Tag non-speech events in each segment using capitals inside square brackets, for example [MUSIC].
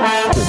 Bye.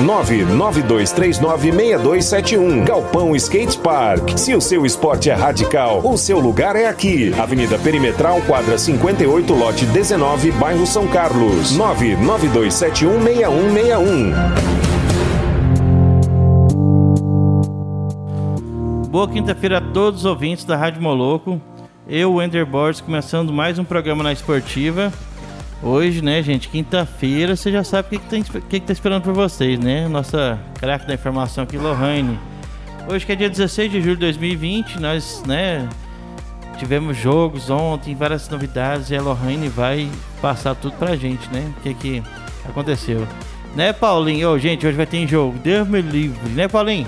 992396271. Galpão Skate Park. Se o seu esporte é radical, o seu lugar é aqui. Avenida Perimetral, quadra 58, lote 19, bairro São Carlos. 992716161. Boa quinta-feira a todos os ouvintes da Rádio Moloco. Eu, Wender Borges, começando mais um programa na Esportiva. Hoje, né, gente, quinta-feira, você já sabe o que, que, tem, que, que tá esperando por vocês, né? Nossa craque da informação aqui, Lohane. Hoje que é dia 16 de julho de 2020, nós, né, tivemos jogos ontem, várias novidades, e a Lohane vai passar tudo pra gente, né? O que que aconteceu. Né, Paulinho? Ô, gente, hoje vai ter jogo. Deus me livre, né, Paulinho?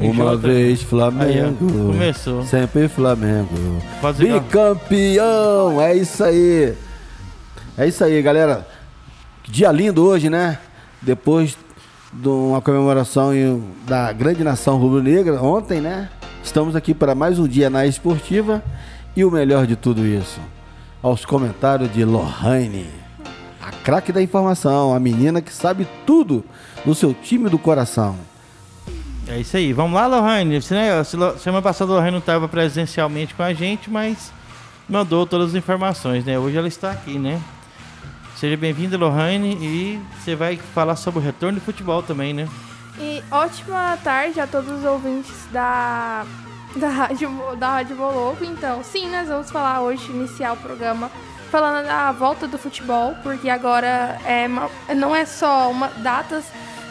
Uma outra... vez Flamengo. Aí, começou. Sempre Flamengo. Bicampeão! É isso aí. É isso aí, galera. Dia lindo hoje, né? Depois de uma comemoração da grande nação rubro-negra, ontem, né? Estamos aqui para mais um dia na esportiva e o melhor de tudo isso, aos comentários de Lohane, a craque da informação, a menina que sabe tudo no seu time do coração. É isso aí. Vamos lá, Lohane. Semana passada a Lohane não estava presencialmente com a gente, mas mandou todas as informações, né? Hoje ela está aqui, né? Seja bem-vinda, Lohane, e você vai falar sobre o retorno do futebol também, né? E ótima tarde a todos os ouvintes da, da Rádio, da Rádio. Então, sim, nós vamos falar hoje, iniciar o programa falando da volta do futebol, porque agora é não é só uma, datas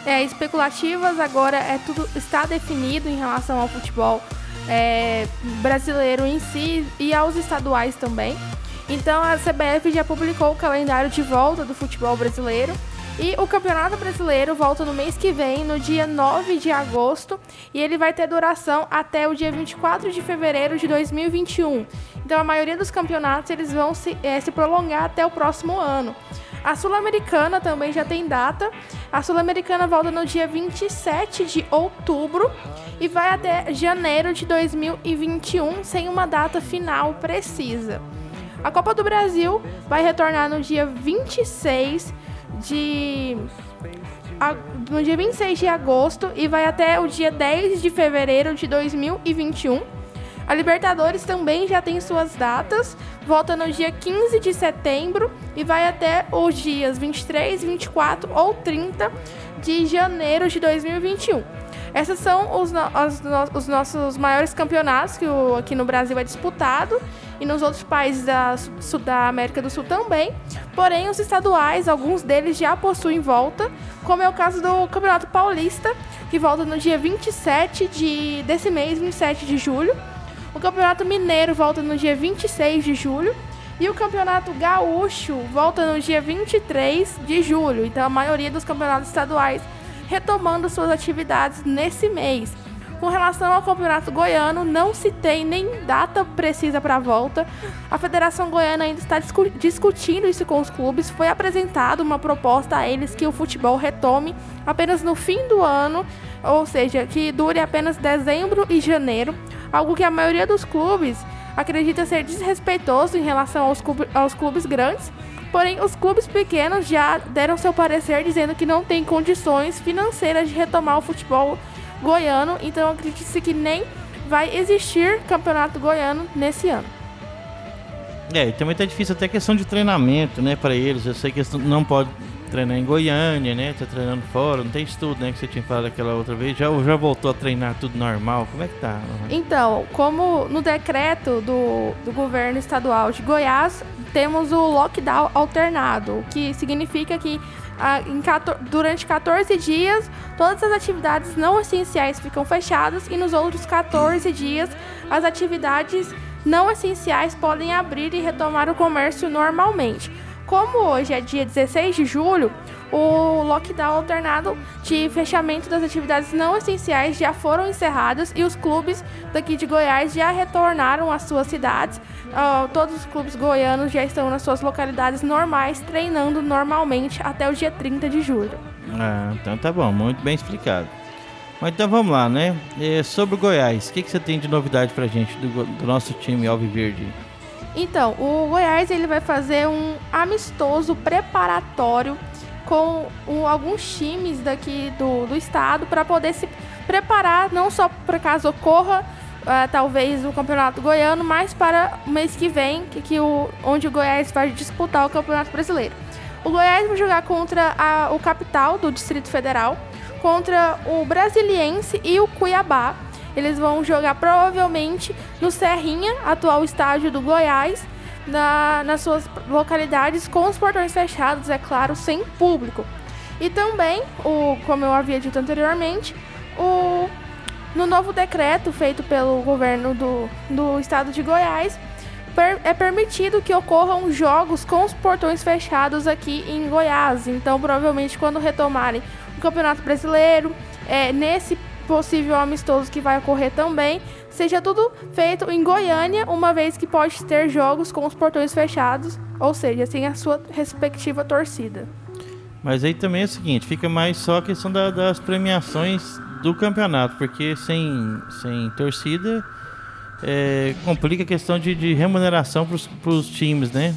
é, especulativas, agora é tudo está definido em relação ao futebol é, brasileiro em si e aos estaduais também. Então a CBF já publicou o calendário de volta do futebol brasileiro. E o Campeonato Brasileiro volta no mês que vem, no dia 9 de agosto, e ele vai ter duração até o dia 24 de fevereiro de 2021. Então a maioria dos campeonatos eles vão se, é, se prolongar até o próximo ano. A Sul-Americana também já tem data. A Sul-Americana volta no dia 27 de outubro e vai até janeiro de 2021, sem uma data final precisa. A Copa do Brasil vai retornar no dia 26 de no dia 26 de agosto e vai até o dia 10 de fevereiro de 2021. A Libertadores também já tem suas datas, volta no dia 15 de setembro e vai até os dias 23, 24 ou 30 de janeiro de 2021. Esses são os, no os, os, nossos maiores campeonatos que o, aqui no Brasil é disputado e nos outros países da, da América do Sul também. Porém, os estaduais, alguns deles já possuem volta, como é o caso do Campeonato Paulista, que volta no dia 27 de, desse mês, 27 de julho. O Campeonato Mineiro volta no dia 26 de julho. E o Campeonato Gaúcho volta no dia 23 de julho. Então, a maioria dos campeonatos estaduais retomando suas atividades nesse mês. Com relação ao Campeonato Goiano, não se tem nem data precisa para a volta. A Federação Goiana ainda está discu discutindo isso com os clubes. Foi apresentada uma proposta a eles que o futebol retome apenas no fim do ano, ou seja, que dure apenas dezembro e janeiro, algo que a maioria dos clubes acredita ser desrespeitoso em relação aos, aos clubes grandes Porém, os clubes pequenos já deram seu parecer dizendo que não tem condições financeiras de retomar o futebol goiano, então acredita-se que nem vai existir campeonato goiano nesse ano. É, e também tá difícil até a questão de treinamento, né, para eles. Eu sei que não podem treinar em Goiânia, né? Tá treinando fora, não tem estudo, né? Que você tinha falado aquela outra vez. Já, já voltou a treinar tudo normal? Como é que tá? Então, como no decreto do, do governo estadual de Goiás, temos o lockdown alternado, que significa que ah, em, durante 14 dias todas as atividades não essenciais ficam fechadas e nos outros 14 dias as atividades não essenciais podem abrir e retomar o comércio normalmente. Como hoje é dia 16 de julho, o lockdown alternado de fechamento das atividades não essenciais já foram encerrados e os clubes daqui de Goiás já retornaram às suas cidades. Uh, todos os clubes goianos já estão nas suas localidades normais, treinando normalmente até o dia 30 de julho. Ah, então tá bom, muito bem explicado. Mas então vamos lá, né? É, sobre o Goiás, o que, que você tem de novidade pra gente do, do nosso time Alviverde? Então, o Goiás ele vai fazer um amistoso preparatório com um, alguns times daqui do, do estado para poder se preparar, não só para caso ocorra uh, talvez o Campeonato Goiano, mas para o mês que vem, que, que o, onde o Goiás vai disputar o Campeonato Brasileiro. O Goiás vai jogar contra a, o capital do Distrito Federal, contra o Brasiliense e o Cuiabá. Eles vão jogar provavelmente no Serrinha, atual estádio do Goiás, na, nas suas localidades com os portões fechados, é claro, sem público. E também, o, como eu havia dito anteriormente, o, no novo decreto feito pelo governo do, do estado de Goiás, per, é permitido que ocorram jogos com os portões fechados aqui em Goiás. Então, provavelmente, quando retomarem o Campeonato Brasileiro, é, nesse possível amistoso que vai ocorrer também, seja tudo feito em Goiânia, uma vez que pode ter jogos com os portões fechados, ou seja, sem a sua respectiva torcida. Mas aí também é o seguinte, fica mais só a questão da, das premiações do campeonato, porque sem, sem torcida é, complica a questão de, de remuneração para os times, né?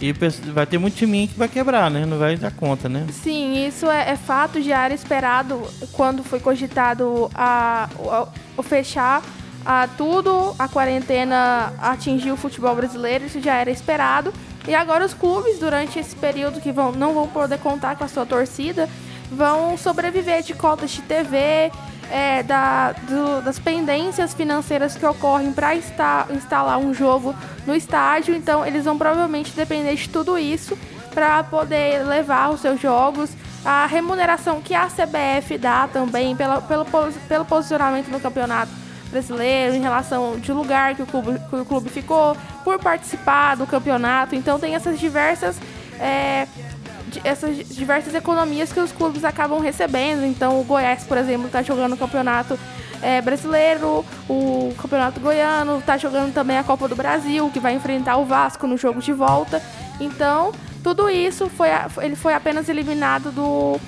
E vai ter muito time que vai quebrar, né? Não vai dar conta, né? Sim, isso é, é fato, já era esperado quando foi cogitado a, a, a fechar a tudo, a quarentena atingiu o futebol brasileiro, isso já era esperado. E agora os clubes, durante esse período que vão, não vão poder contar com a sua torcida, vão sobreviver de cotas de TV, é, da, do, das pendências financeiras que ocorrem para instalar um jogo no estádio. Então, eles vão provavelmente depender de tudo isso para poder levar os seus jogos. A remuneração que a CBF dá também pela, pelo, pelo posicionamento no campeonato brasileiro, em relação de lugar que o clube, que o clube ficou, por participar do campeonato. Então, tem essas diversas. É, essas diversas economias que os clubes acabam recebendo. Então, o Goiás, por exemplo, está jogando o campeonato é, brasileiro, o campeonato goiano, está jogando também a Copa do Brasil, que vai enfrentar o Vasco no jogo de volta. Então, tudo isso foi, ele foi apenas eliminado do,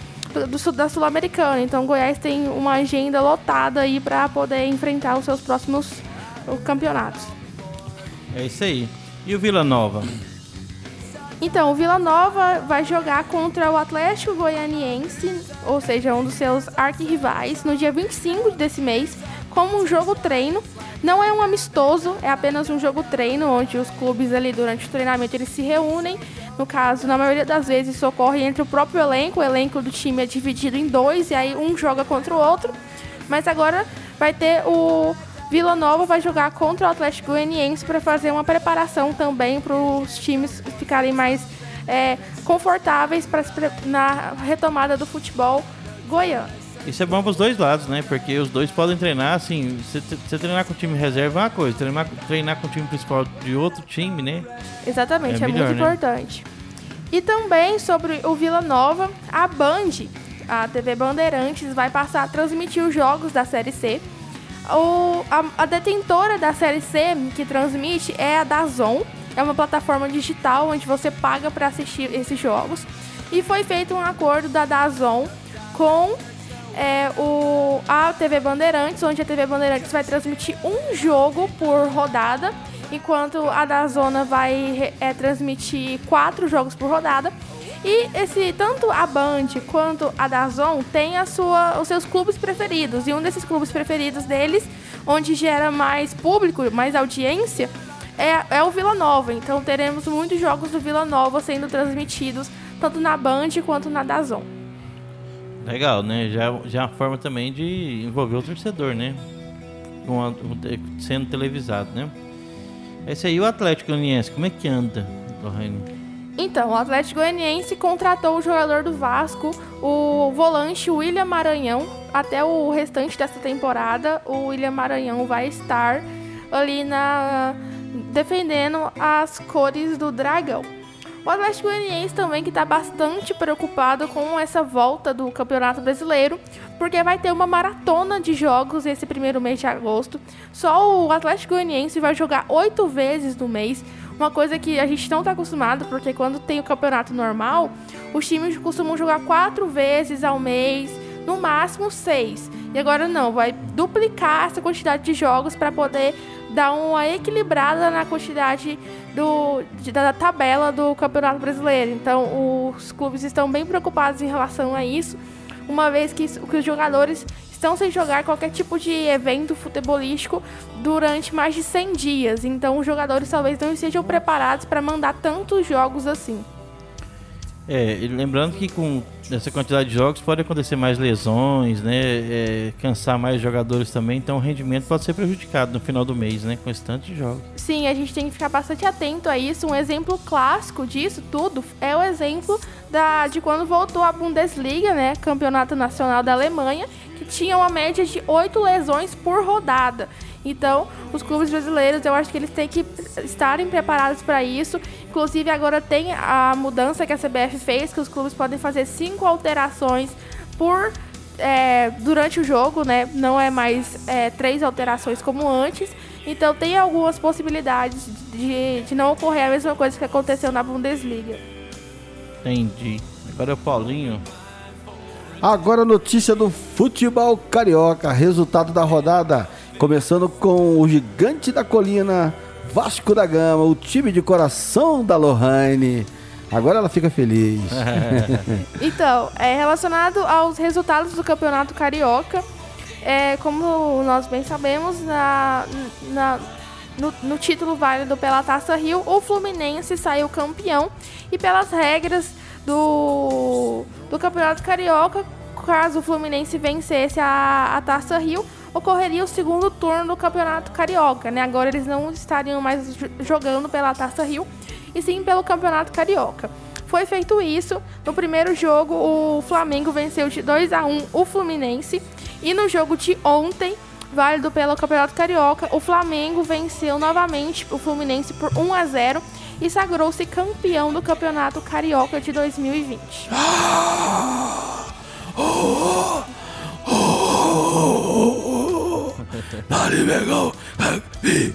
do, da Sul-Americana. Então, o Goiás tem uma agenda lotada aí para poder enfrentar os seus próximos campeonatos. É isso aí. E o Vila Nova? Então, o Vila Nova vai jogar contra o Atlético Goianiense, ou seja, um dos seus arquirrivais, no dia 25 desse mês, como um jogo treino. Não é um amistoso, é apenas um jogo treino, onde os clubes ali durante o treinamento eles se reúnem. No caso, na maioria das vezes isso ocorre entre o próprio elenco, o elenco do time é dividido em dois e aí um joga contra o outro. Mas agora vai ter o Vila Nova vai jogar contra o Atlético Goianiense para fazer uma preparação também para os times ficarem mais é, confortáveis pra, na retomada do futebol goiano. Isso é bom para os dois lados, né? Porque os dois podem treinar, assim, você treinar com o time reserva é uma coisa, treinar, treinar com o time principal de outro time, né? Exatamente, é, é melhor, muito né? importante. E também sobre o Vila Nova, a Band, a TV Bandeirantes, vai passar a transmitir os jogos da Série C o, a, a, detentora da série C que transmite é a Dazon. É uma plataforma digital onde você paga para assistir esses jogos. E foi feito um acordo da Dazon com é, o, a TV Bandeirantes, onde a TV Bandeirantes vai transmitir um jogo por rodada, enquanto a Dazona vai é, transmitir quatro jogos por rodada. E esse tanto a Band quanto a Dazon tem a sua, os seus clubes preferidos. E um desses clubes preferidos deles, onde gera mais público, mais audiência, é, é o Vila Nova. Então teremos muitos jogos do Vila Nova sendo transmitidos tanto na Band quanto na Dazon. Legal, né? Já, já é uma forma também de envolver o torcedor, né? Com a, sendo televisado, né? Esse aí, o Atlético Goianiense, como é que anda, Lorraine? Então, o Atlético Goianiense contratou o jogador do Vasco, o volante William Maranhão. Até o restante dessa temporada, o William Maranhão vai estar ali na defendendo as cores do Dragão. O Atlético Goianiense também que está bastante preocupado com essa volta do Campeonato Brasileiro, porque vai ter uma maratona de jogos esse primeiro mês de agosto. Só o Atlético Goianiense vai jogar oito vezes no mês, uma coisa que a gente não está acostumado, porque quando tem o campeonato normal, os times costumam jogar quatro vezes ao mês, no máximo seis. E agora não, vai duplicar essa quantidade de jogos para poder dar uma equilibrada na quantidade do, da tabela do Campeonato Brasileiro. Então, os clubes estão bem preocupados em relação a isso, uma vez que, que os jogadores estão sem jogar qualquer tipo de evento futebolístico durante mais de 100 dias. Então, os jogadores talvez não estejam preparados para mandar tantos jogos assim. É, lembrando que com essa quantidade de jogos pode acontecer mais lesões, né? É, cansar mais jogadores também, então o rendimento pode ser prejudicado no final do mês, né? Com esse tanto de jogos. Sim, a gente tem que ficar bastante atento a isso. Um exemplo clássico disso tudo é o exemplo da, de quando voltou a Bundesliga, né? Campeonato Nacional da Alemanha, que tinha uma média de oito lesões por rodada. Então, os clubes brasileiros, eu acho que eles têm que estarem preparados para isso. Inclusive, agora tem a mudança que a CBF fez, que os clubes podem fazer cinco alterações por é, durante o jogo, né? Não é mais é, três alterações como antes. Então, tem algumas possibilidades de, de não ocorrer a mesma coisa que aconteceu na Bundesliga. Entendi. Agora é o Paulinho. Agora notícia do futebol carioca, resultado da rodada. Começando com o gigante da colina, Vasco da Gama, o time de coração da Lohane. Agora ela fica feliz. [LAUGHS] então, é relacionado aos resultados do Campeonato Carioca, é, como nós bem sabemos, na, na no, no, título válido pela Taça Rio, o Fluminense saiu campeão e pelas regras do, do Campeonato Carioca, caso o Fluminense vencesse a, a Taça Rio, ocorreria o segundo turno do Campeonato Carioca, né? Agora eles não estariam mais jogando pela Taça Rio, e sim pelo Campeonato Carioca. Foi feito isso. No primeiro jogo, o Flamengo venceu de 2 a 1 o Fluminense, e no jogo de ontem, válido pelo Campeonato Carioca, o Flamengo venceu novamente o Fluminense por 1 a 0 e sagrou-se campeão do Campeonato Carioca de 2020. [GASPS] [GASPS] Dali, Mengão,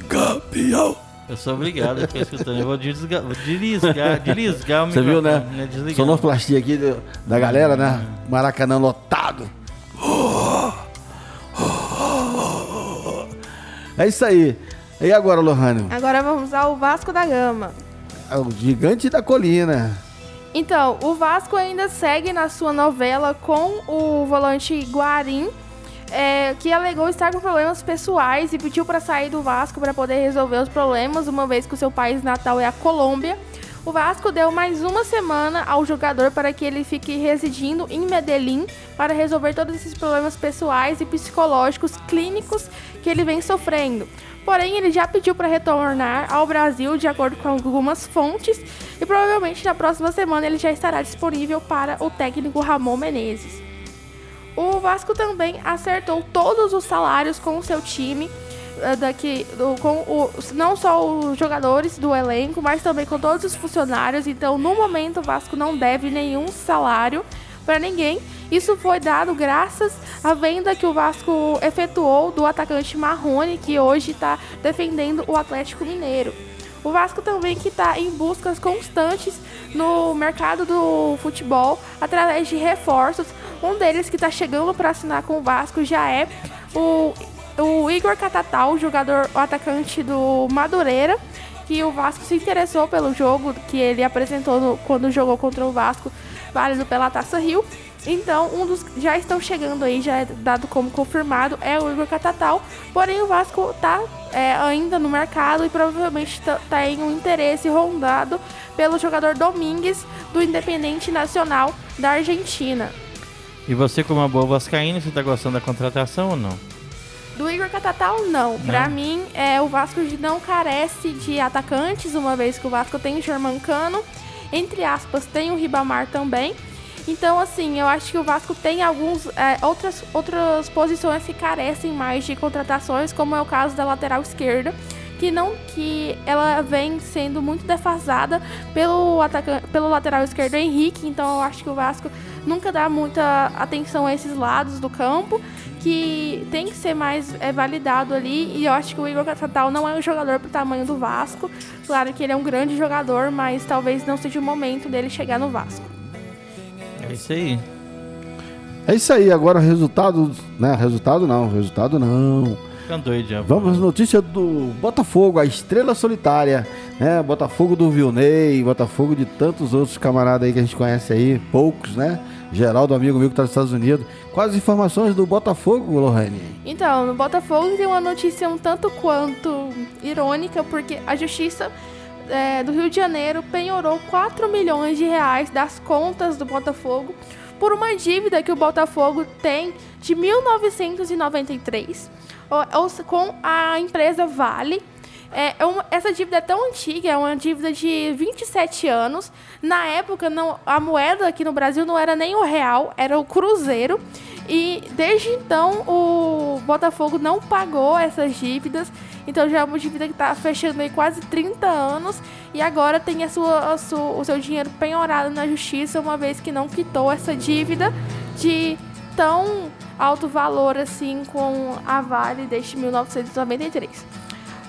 campeão. Eu sou obrigado a ficar escutando. Eu vou desligar, vou desligar, desligar o Você viu, né? né? Desligar. Sonoplastia aqui do, da galera, né? Maracanã lotado. É isso aí. E agora, Lohane? Agora vamos ao Vasco da Gama. É o gigante da colina. Então, o Vasco ainda segue na sua novela com o volante Guarim, é, que alegou estar com problemas pessoais e pediu para sair do Vasco para poder resolver os problemas, uma vez que o seu país natal é a Colômbia. O Vasco deu mais uma semana ao jogador para que ele fique residindo em Medellín para resolver todos esses problemas pessoais e psicológicos clínicos que ele vem sofrendo. Porém, ele já pediu para retornar ao Brasil, de acordo com algumas fontes, e provavelmente na próxima semana ele já estará disponível para o técnico Ramon Menezes. O Vasco também acertou todos os salários com o seu time, eh, daqui, com o, não só os jogadores do elenco, mas também com todos os funcionários. Então, no momento, o Vasco não deve nenhum salário para ninguém. Isso foi dado graças à venda que o Vasco efetuou do atacante Marrone, que hoje está defendendo o Atlético Mineiro. O Vasco também que está em buscas constantes no mercado do futebol através de reforços. Um deles que está chegando para assinar com o Vasco já é o, o Igor Catatal, jogador, o atacante do Madureira, que o Vasco se interessou pelo jogo que ele apresentou no, quando jogou contra o Vasco, válido pela Taça Rio. Então, um dos já estão chegando aí, já é dado como confirmado, é o Igor Catatal. Porém, o Vasco tá é, ainda no mercado e provavelmente tá, tá em um interesse rondado pelo jogador Domingues do Independente Nacional da Argentina. E você, como uma boa vascaína, você tá gostando da contratação ou não? Do Igor Catatal, não. não. Pra mim, é, o Vasco não carece de atacantes, uma vez que o Vasco tem o Germancano. Entre aspas, tem o Ribamar também. Então, assim, eu acho que o Vasco tem alguns é, outras, outras posições que carecem mais de contratações, como é o caso da lateral esquerda, que não que ela vem sendo muito defasada pelo atacante, pelo lateral esquerdo Henrique, então eu acho que o Vasco nunca dá muita atenção a esses lados do campo, que tem que ser mais é, validado ali, e eu acho que o Igor Catatal não é um jogador pro tamanho do Vasco. Claro que ele é um grande jogador, mas talvez não seja o momento dele chegar no Vasco. É isso aí. É isso aí, agora o resultado, né? Resultado não, resultado não. Ficando doido já. Vamos notícia do Botafogo, a estrela solitária, né? Botafogo do Vilney, Botafogo de tantos outros camaradas aí que a gente conhece aí, poucos, né? Geraldo, amigo meu que tá nos Estados Unidos. Quais as informações do Botafogo, Lohane? Então, no Botafogo tem uma notícia um tanto quanto irônica, porque a Justiça é, do Rio de Janeiro penhorou 4 milhões de reais das contas do Botafogo por uma dívida que o Botafogo tem de 1993 ou, ou, com a empresa Vale. É, é uma, essa dívida é tão antiga, é uma dívida de 27 anos. Na época, não, a moeda aqui no Brasil não era nem o real, era o cruzeiro. E desde então o Botafogo não pagou essas dívidas. Então já é uma dívida que está fechando aí quase 30 anos. E agora tem a sua, a sua, o seu dinheiro penhorado na justiça, uma vez que não quitou essa dívida de tão alto valor assim com a Vale desde 1993.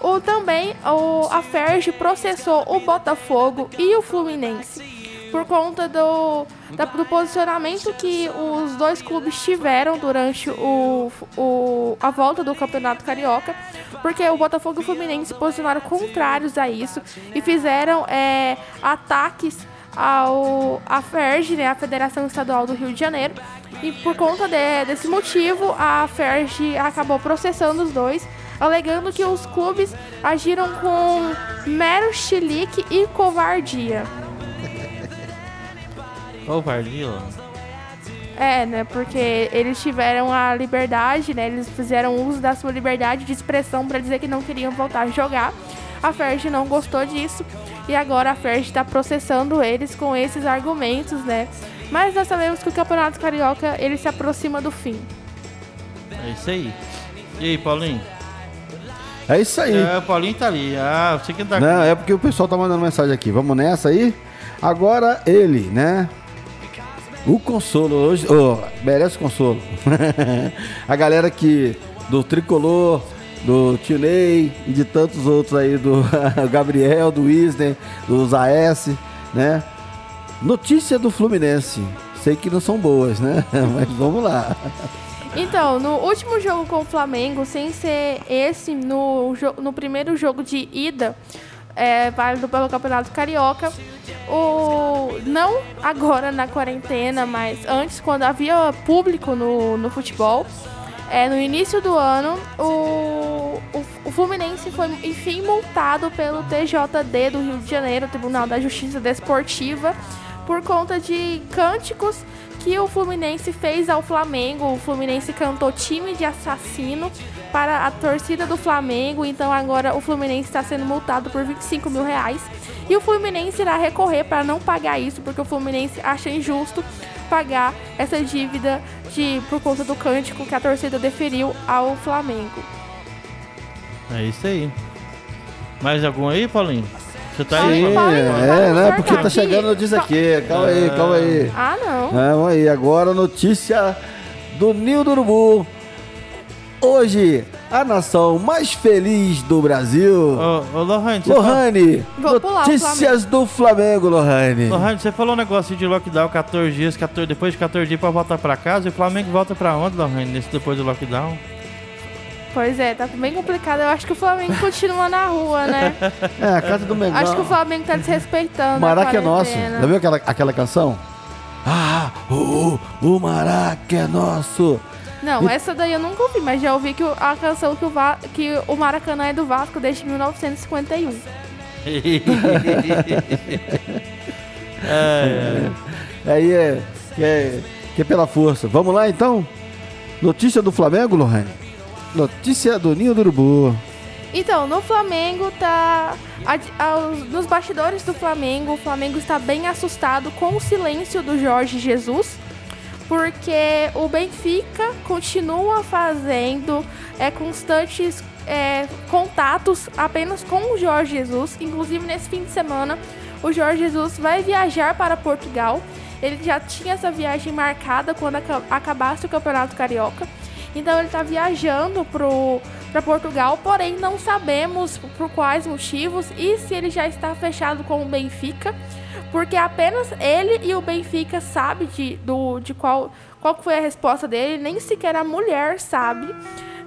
O, também o, a Ferg processou o Botafogo e o Fluminense por conta do, da, do posicionamento que os dois clubes tiveram durante o, o, a volta do Campeonato Carioca, porque o Botafogo e o Fluminense se posicionaram contrários a isso e fizeram é, ataques ao a FERJ, né, a Federação Estadual do Rio de Janeiro, e por conta de, desse motivo a FERJ acabou processando os dois alegando que os clubes agiram com mero chilique e covardia. [LAUGHS] Covardia? É, né? Porque eles tiveram a liberdade, né? Eles fizeram uso da sua liberdade de expressão para dizer que não queriam voltar a jogar. A Ferg não gostou disso e agora a Ferg está processando eles com esses argumentos, né? Mas nós sabemos que o Campeonato Carioca ele se aproxima do fim. É isso aí. E aí, Paulinho? É isso aí. É, o Paulinho tá ali. Ah, você que tá Não, é porque o pessoal tá mandando mensagem aqui. Vamos nessa aí? Agora ele, né? O consolo hoje, oh, merece consolo. [LAUGHS] a galera que do tricolor, do Tio Ney e de tantos outros aí, do [LAUGHS] Gabriel, do Wisner, do Zaes, né? Notícia do Fluminense. Sei que não são boas, né? [LAUGHS] Mas vamos lá. Então, no último jogo com o Flamengo, sem ser esse, no, no primeiro jogo de ida, é, válido pelo Campeonato Carioca, o, não agora na quarentena, mas antes, quando havia público no, no futebol, é, no início do ano, o, o, o, Fluminense foi, enfim, multado pelo TJD do Rio de Janeiro, Tribunal da Justiça Desportiva, por conta de cânticos que o Fluminense fez ao Flamengo. O Fluminense cantou time de assassino para a torcida do Flamengo. Então agora o Fluminense está sendo multado por 25 mil reais. E o Fluminense irá recorrer para não pagar isso, porque o Fluminense acha injusto pagar essa dívida de, por conta do cântico que a torcida deferiu ao Flamengo. É isso aí. Mais algum aí, Paulinho? Você tá Sim, aí? é, né? Porque tá chegando diz aqui. Calma aí, calma aí. Ah, não. Vamos aí, agora notícia do Ninho do Urubu. Hoje, a nação mais feliz do Brasil. Ô, ô Lohane, você Lohane, notícias do Flamengo, Lohane. Lohane, você falou um negócio de lockdown 14 dias, 14, depois de 14 dias pra voltar pra casa. E o Flamengo volta pra onde, Lohane, nesse depois do lockdown? Pois é, tá bem complicado. Eu acho que o Flamengo continua na rua, né? [LAUGHS] É, a casa do Mengão. Acho que o Flamengo tá desrespeitando. O Maraca é nosso. Já viu aquela, aquela canção? Ah, o, o Maraca é nosso. Não, essa daí eu nunca ouvi, mas já ouvi que a canção que o, Va- que o Maracanã é do Vasco desde 1951. [LAUGHS] é, Aí é que, é que é pela força. Vamos lá então? Notícia do Flamengo, Lohane? Notícia do Ninho do Urubu. Então, no Flamengo tá. a- aos- nos bastidores do Flamengo, o Flamengo está bem assustado com o silêncio do Jorge Jesus, porque o Benfica continua fazendo é, constantes é, contatos apenas com o Jorge Jesus. Inclusive, nesse fim de semana, o Jorge Jesus vai viajar para Portugal. Ele já tinha essa viagem marcada quando acabasse o Campeonato Carioca. Então, ele está viajando para Portugal, porém, não sabemos por quais motivos e se ele já está fechado com o Benfica porque apenas ele e o Benfica sabe de, do, de qual, qual foi a resposta dele, nem sequer a mulher sabe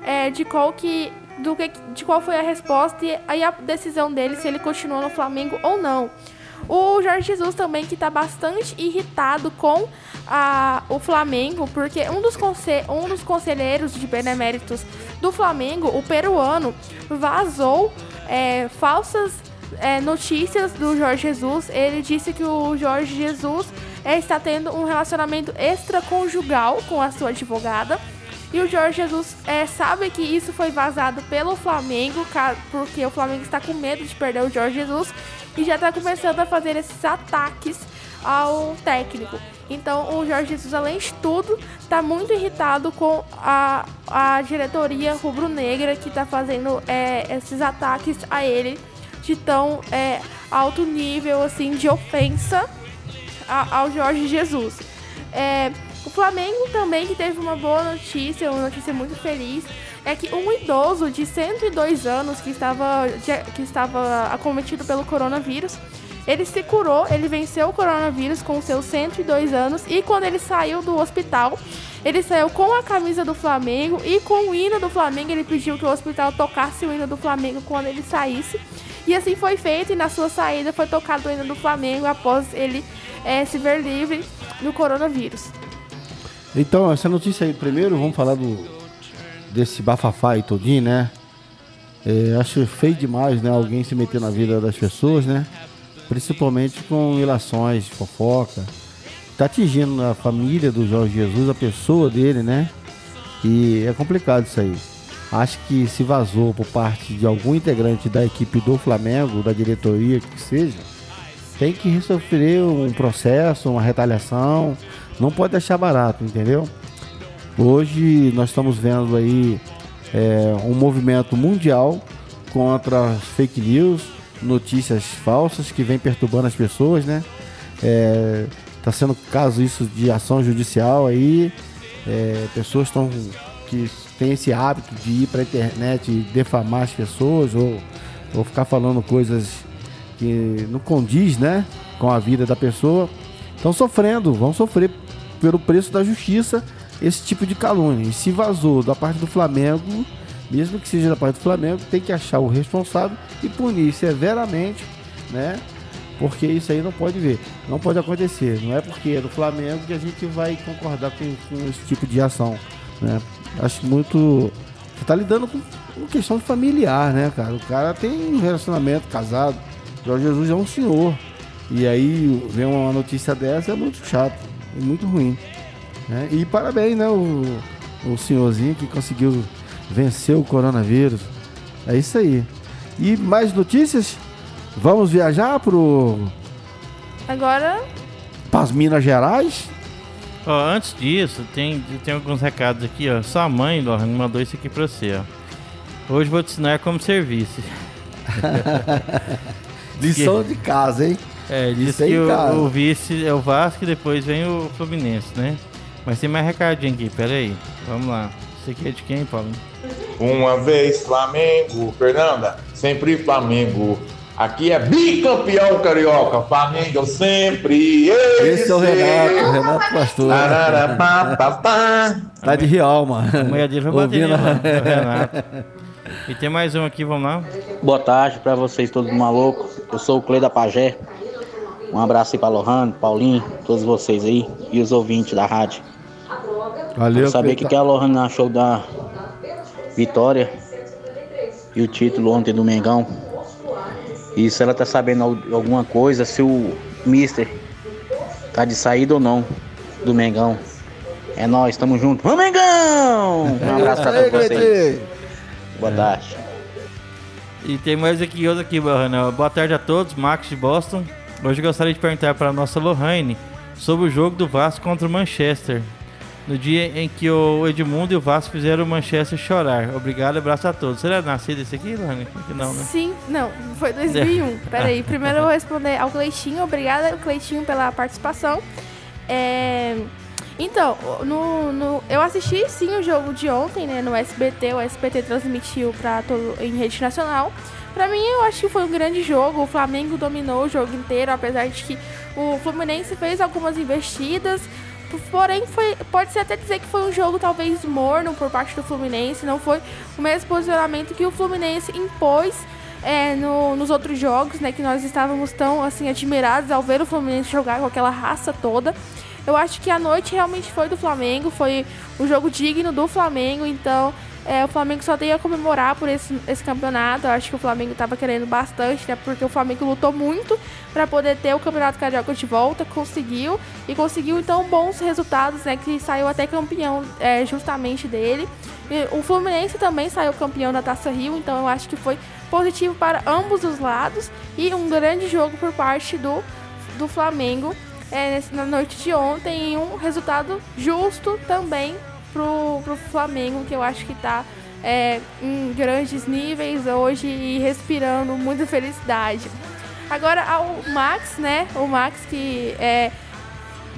é, de qual que do que, de qual foi a resposta e aí a decisão dele se ele continua no Flamengo ou não. O Jorge Jesus também que está bastante irritado com a, o Flamengo, porque um dos, um dos conselheiros de beneméritos do Flamengo, o peruano, vazou é, falsas é, notícias do Jorge Jesus. Ele disse que o Jorge Jesus é, está tendo um relacionamento extraconjugal com a sua advogada. E o Jorge Jesus é, sabe que isso foi vazado pelo Flamengo, porque o Flamengo está com medo de perder o Jorge Jesus e já está começando a fazer esses ataques ao técnico. Então o Jorge Jesus, além de tudo, está muito irritado com a, a diretoria rubro-negra que está fazendo é, esses ataques a ele de tão é, alto nível assim de ofensa a, ao Jorge Jesus. É, o Flamengo também que teve uma boa notícia, uma notícia muito feliz, é que um idoso de 102 anos que estava, que estava acometido pelo coronavírus, ele se curou, ele venceu o coronavírus com seus 102 anos e quando ele saiu do hospital, ele saiu com a camisa do Flamengo e com o hino do Flamengo. Ele pediu que o hospital tocasse o hino do Flamengo quando ele saísse. E assim foi feito, e na sua saída foi tocado o hino do Flamengo após ele é, se ver livre do coronavírus. Então, essa notícia aí, primeiro, vamos falar do desse bafafá aí todinho, né? É, acho feio demais, né? Alguém se meter na vida das pessoas, né? Principalmente com relações, fofoca. Tá atingindo a família do Jorge Jesus, a pessoa dele, né? E é complicado isso aí acho que se vazou por parte de algum integrante da equipe do Flamengo, da diretoria, que seja, tem que sofrer um processo, uma retaliação. Não pode deixar barato, entendeu? Hoje nós estamos vendo aí é, um movimento mundial contra fake news, notícias falsas que vem perturbando as pessoas, né? É, sendo caso isso de ação judicial aí, é, pessoas estão que tem esse hábito de ir para a internet e defamar as pessoas ou, ou ficar falando coisas que não condiz, né, com a vida da pessoa, estão sofrendo, vão sofrer pelo preço da justiça esse tipo de calúnia. E se vazou da parte do Flamengo, mesmo que seja da parte do Flamengo, tem que achar o responsável e punir severamente, né? Porque isso aí não pode ver, não pode acontecer. Não é porque é do Flamengo que a gente vai concordar com, com esse tipo de ação, né? Acho muito. Você tá lidando com, com questão familiar, né, cara? O cara tem um relacionamento casado. Jorge Jesus é um senhor. E aí vem uma notícia dessa é muito chato e muito ruim. Né? E parabéns, né, o, o senhorzinho que conseguiu vencer o coronavírus. É isso aí. E mais notícias? Vamos viajar pro. Agora. Para as Minas Gerais? Ó, antes disso, tem, tem alguns recados aqui, ó. Sua mãe, Lohan, mandou isso aqui pra você, ó. Hoje vou te ensinar como serviço. [LAUGHS] Lição de casa, hein? É, disse que o, o, vice é o Vasco e depois vem o Fluminense, né? Mas tem mais recadinho aqui, pera aí. Vamos lá. Você aqui é de quem, Paulo? Uma vez Flamengo, Fernanda, sempre Flamengo. Aqui é bicampeão carioca, Flamengo sempre. Esse é o Renato, o Renato Pastor. tá de Rialma. A mulher dele vai bater Renato. E tem mais um aqui, vamos lá. Boa tarde para vocês todos malucos. Eu sou o Clê da Pagé. Um abraço aí pra Lohane, Paulinho, todos vocês aí e os ouvintes da rádio. Valeu, Quero saber o que, que a Lohane achou da vitória e o título ontem do Mengão. E se ela tá sabendo alguma coisa, se o Mister tá de saída ou não do Mengão. É nós, tamo junto. Vamos, Mengão! [LAUGHS] Um abraço pra todos vocês. Boa tarde. E tem mais aqui outro aqui, Bahana. Boa tarde a todos, Max de Boston. Hoje gostaria de perguntar para a nossa Lohane sobre o jogo do Vasco contra o Manchester. No dia em que o Edmundo e o Vasco fizeram o Manchester chorar. Obrigado, abraço a todos. Será nascido esse aqui, Lani? Não, né? Sim, não, foi 2001. Peraí, [LAUGHS] primeiro eu vou responder ao Cleitinho. Obrigada, Cleitinho, pela participação. É... Então, no, no, eu assisti sim o jogo de ontem, né, no SBT. O SBT transmitiu para todo em rede nacional. Para mim, eu acho que foi um grande jogo. O Flamengo dominou o jogo inteiro, apesar de que o Fluminense fez algumas investidas. Porém, foi, pode-se até dizer que foi um jogo talvez morno por parte do Fluminense. Não foi o mesmo posicionamento que o Fluminense impôs é, no, nos outros jogos, né? Que nós estávamos tão assim admirados ao ver o Fluminense jogar com aquela raça toda. Eu acho que a noite realmente foi do Flamengo, foi um jogo digno do Flamengo, então é, o Flamengo só tem a comemorar por esse, esse campeonato. Eu acho que o Flamengo estava querendo bastante, né? Porque o Flamengo lutou muito para poder ter o Campeonato Carioca de volta, conseguiu e conseguiu então bons resultados, né? Que saiu até campeão é, justamente dele. E o Fluminense também saiu campeão da Taça Rio, então eu acho que foi positivo para ambos os lados e um grande jogo por parte do, do Flamengo é, na noite de ontem e um resultado justo também pro, pro Flamengo, que eu acho que tá é, em grandes níveis hoje e respirando muita felicidade. Agora ao Max, né? O Max que é,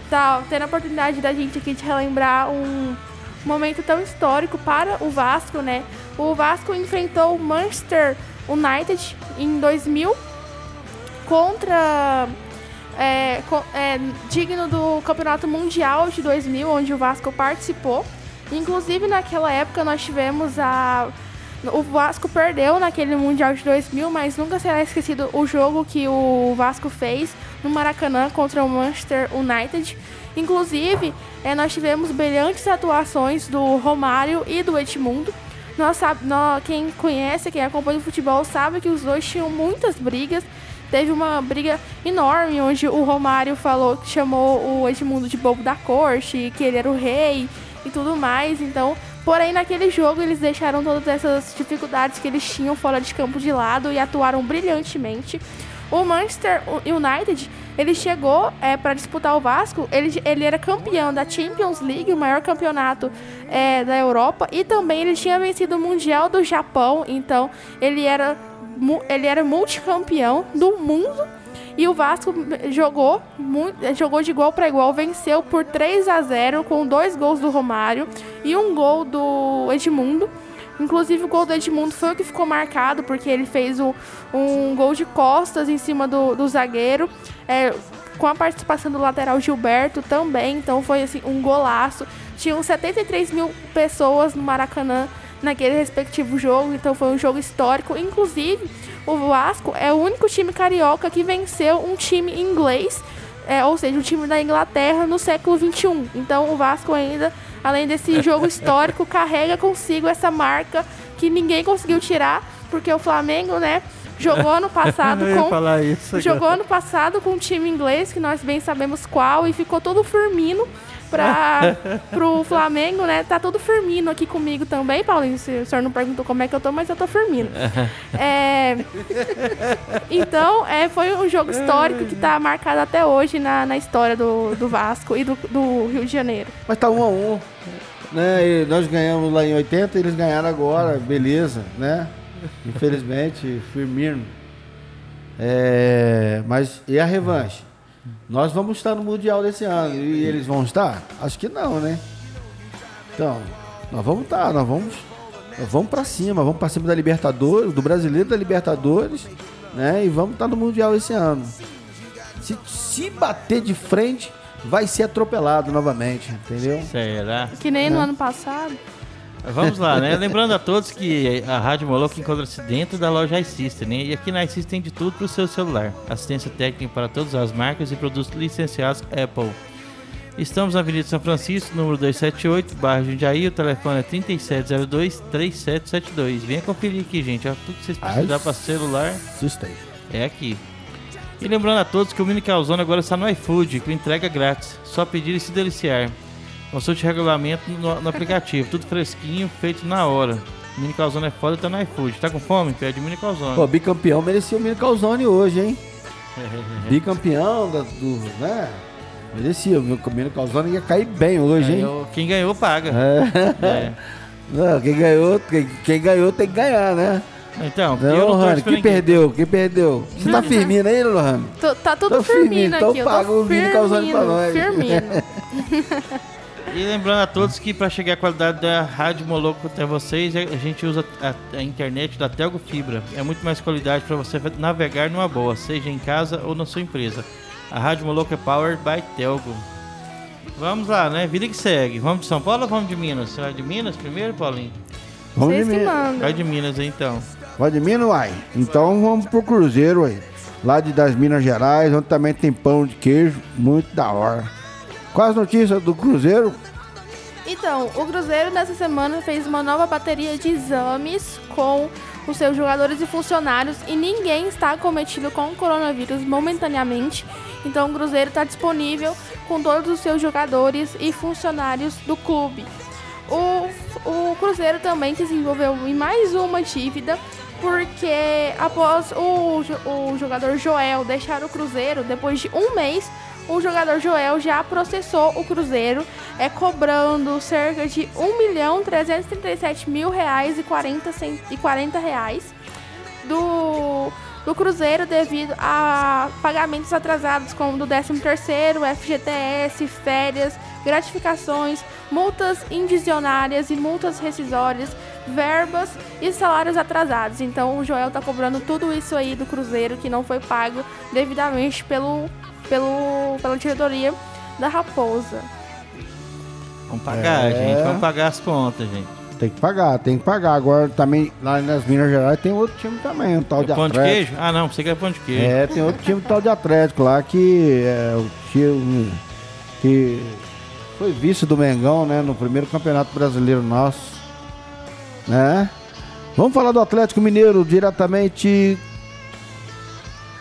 tá tendo a oportunidade da gente aqui de relembrar um momento tão histórico para o Vasco, né? O Vasco enfrentou o Manchester United em 2000 contra é, é, digno do Campeonato Mundial de 2000, onde o Vasco participou. Inclusive, naquela época, nós tivemos a. O Vasco perdeu naquele Mundial de 2000, mas nunca será esquecido o jogo que o Vasco fez no Maracanã contra o Manchester United. Inclusive, é, nós tivemos brilhantes atuações do Romário e do Edmundo. Nós, nós, quem conhece, quem acompanha o futebol, sabe que os dois tinham muitas brigas teve uma briga enorme onde o Romário falou que chamou o Edmundo de bobo da corte, que ele era o rei e tudo mais. Então, porém naquele jogo eles deixaram todas essas dificuldades que eles tinham fora de campo de lado e atuaram brilhantemente. O Manchester United ele chegou é, para disputar o Vasco, ele, ele era campeão da Champions League, o maior campeonato é, da Europa, e também ele tinha vencido o Mundial do Japão, então ele era ele era multicampeão do mundo e o Vasco jogou, jogou de igual para igual, venceu por 3 a 0 com dois gols do Romário e um gol do Edmundo. Inclusive o gol do Edmundo foi o que ficou marcado, porque ele fez um, um gol de costas em cima do, do zagueiro, é, com a participação do lateral Gilberto também, então foi assim, um golaço. Tinham 73 mil pessoas no Maracanã naquele respectivo jogo, então foi um jogo histórico. Inclusive, o Vasco é o único time carioca que venceu um time inglês, é, ou seja, o um time da Inglaterra no século XXI. Então, o Vasco ainda, além desse [LAUGHS] jogo histórico, carrega consigo essa marca que ninguém conseguiu tirar, porque o Flamengo, né? Jogou ano [LAUGHS] passado com jogou ano passado com um time inglês que nós bem sabemos qual e ficou todo firmino para [LAUGHS] pro Flamengo, né? Tá todo firmino aqui comigo também, Paulinho. Se o senhor não perguntou como é que eu tô, mas eu tô firmino. [LAUGHS] É, então, é, foi um jogo histórico que tá marcado até hoje na, na história do, do Vasco e do, do Rio de Janeiro. Mas tá um a um. Né? E nós ganhamos lá em 80, eles ganharam agora, beleza, né? Infelizmente, [LAUGHS] Firmino. É, mas e a revanche? Nós vamos estar no Mundial desse ano. E eles vão estar? Acho que não, né? Então, nós vamos estar, nós vamos. Nós vamos para cima, vamos para cima da Libertadores, do brasileiro da Libertadores, né? E vamos estar no Mundial esse ano. Se, se bater de frente, vai ser atropelado novamente, entendeu? Será? Que nem no é. ano passado. Vamos lá, né? Lembrando a todos que a Rádio Moloco encontra-se dentro da loja iSystem, né? E aqui na iSystem tem de tudo para o seu celular. Assistência técnica para todas as marcas e produtos licenciados Apple. Estamos na Avenida São Francisco, número 278, bairro Jundiaí. O telefone é 3702-3772. Venha conferir aqui, gente. Ó, tudo que vocês precisarem para celular System. é aqui. E lembrando a todos que o Mini Calzone agora está no iFood, com entrega grátis. Só pedir e se deliciar. Consulte regulamento no, no, aplicativo, tudo fresquinho, feito na hora. Mini Calzone é foda, tá no iFood. Tá com fome? Pede Mini Calzone. Pô, bicampeão merecia o Mini Calzone hoje, hein? [LAUGHS] bicampeão da, do, né? Merecia, o Camilo Calzone ia cair bem hoje, ganhou, hein? Quem ganhou, paga. É. [LAUGHS] é. Não, quem ganhou, quem, quem, ganhou tem que ganhar, né? Então, não, eu Lohane, quem perdeu? Quem perdeu? Você tá firmino aí, Lohane? Tá tudo Tô firmino, Então aqui, paga o Vini Calzone pra nós. Firmino. [LAUGHS] E lembrando a todos que para chegar a qualidade da Rádio Moloco até vocês, a gente usa a, a internet da Telgo Fibra. É muito mais qualidade para você navegar numa boa, seja em casa ou na sua empresa. A Rádio Moloco é powered by Telgo. Vamos lá, né? Vida que segue. Vamos de São Paulo ou vamos de Minas? Você vai de Minas primeiro, Paulinho? Vamos Vocês de Minas. Vai de Minas então. Vai de Minas, uai? Então vamos pro Cruzeiro, uai. Lá de das Minas Gerais, onde também tem pão de queijo, muito da hora. Quais notícias do Cruzeiro? Então, o Cruzeiro nessa semana fez uma nova bateria de exames com os seus jogadores e funcionários e ninguém está cometido com o coronavírus momentaneamente. Então, o Cruzeiro está disponível com todos os seus jogadores e funcionários do clube. O, o Cruzeiro também desenvolveu em mais uma dívida porque após o, o jogador Joel deixar o Cruzeiro depois de um mês o jogador Joel já processou o Cruzeiro, é cobrando cerca de 1 milhão 337 mil reais e 40, e 40 reais do, do Cruzeiro devido a pagamentos atrasados como do 13º, FGTS, férias, gratificações, multas indicionárias e multas rescisórias, verbas e salários atrasados. Então o Joel está cobrando tudo isso aí do Cruzeiro que não foi pago devidamente pelo pelo, pela diretoria da Raposa. Vamos pagar, é... gente. Vamos pagar as contas, gente. Tem que pagar, tem que pagar. Agora também, lá nas Minas Gerais, tem outro time também, um tal é de pão Atlético. de queijo? Ah, não, você quer pão de queijo. É, tem outro time tal de Atlético lá que é o time que foi vice do Mengão, né, no primeiro campeonato brasileiro nosso. Né? Vamos falar do Atlético Mineiro diretamente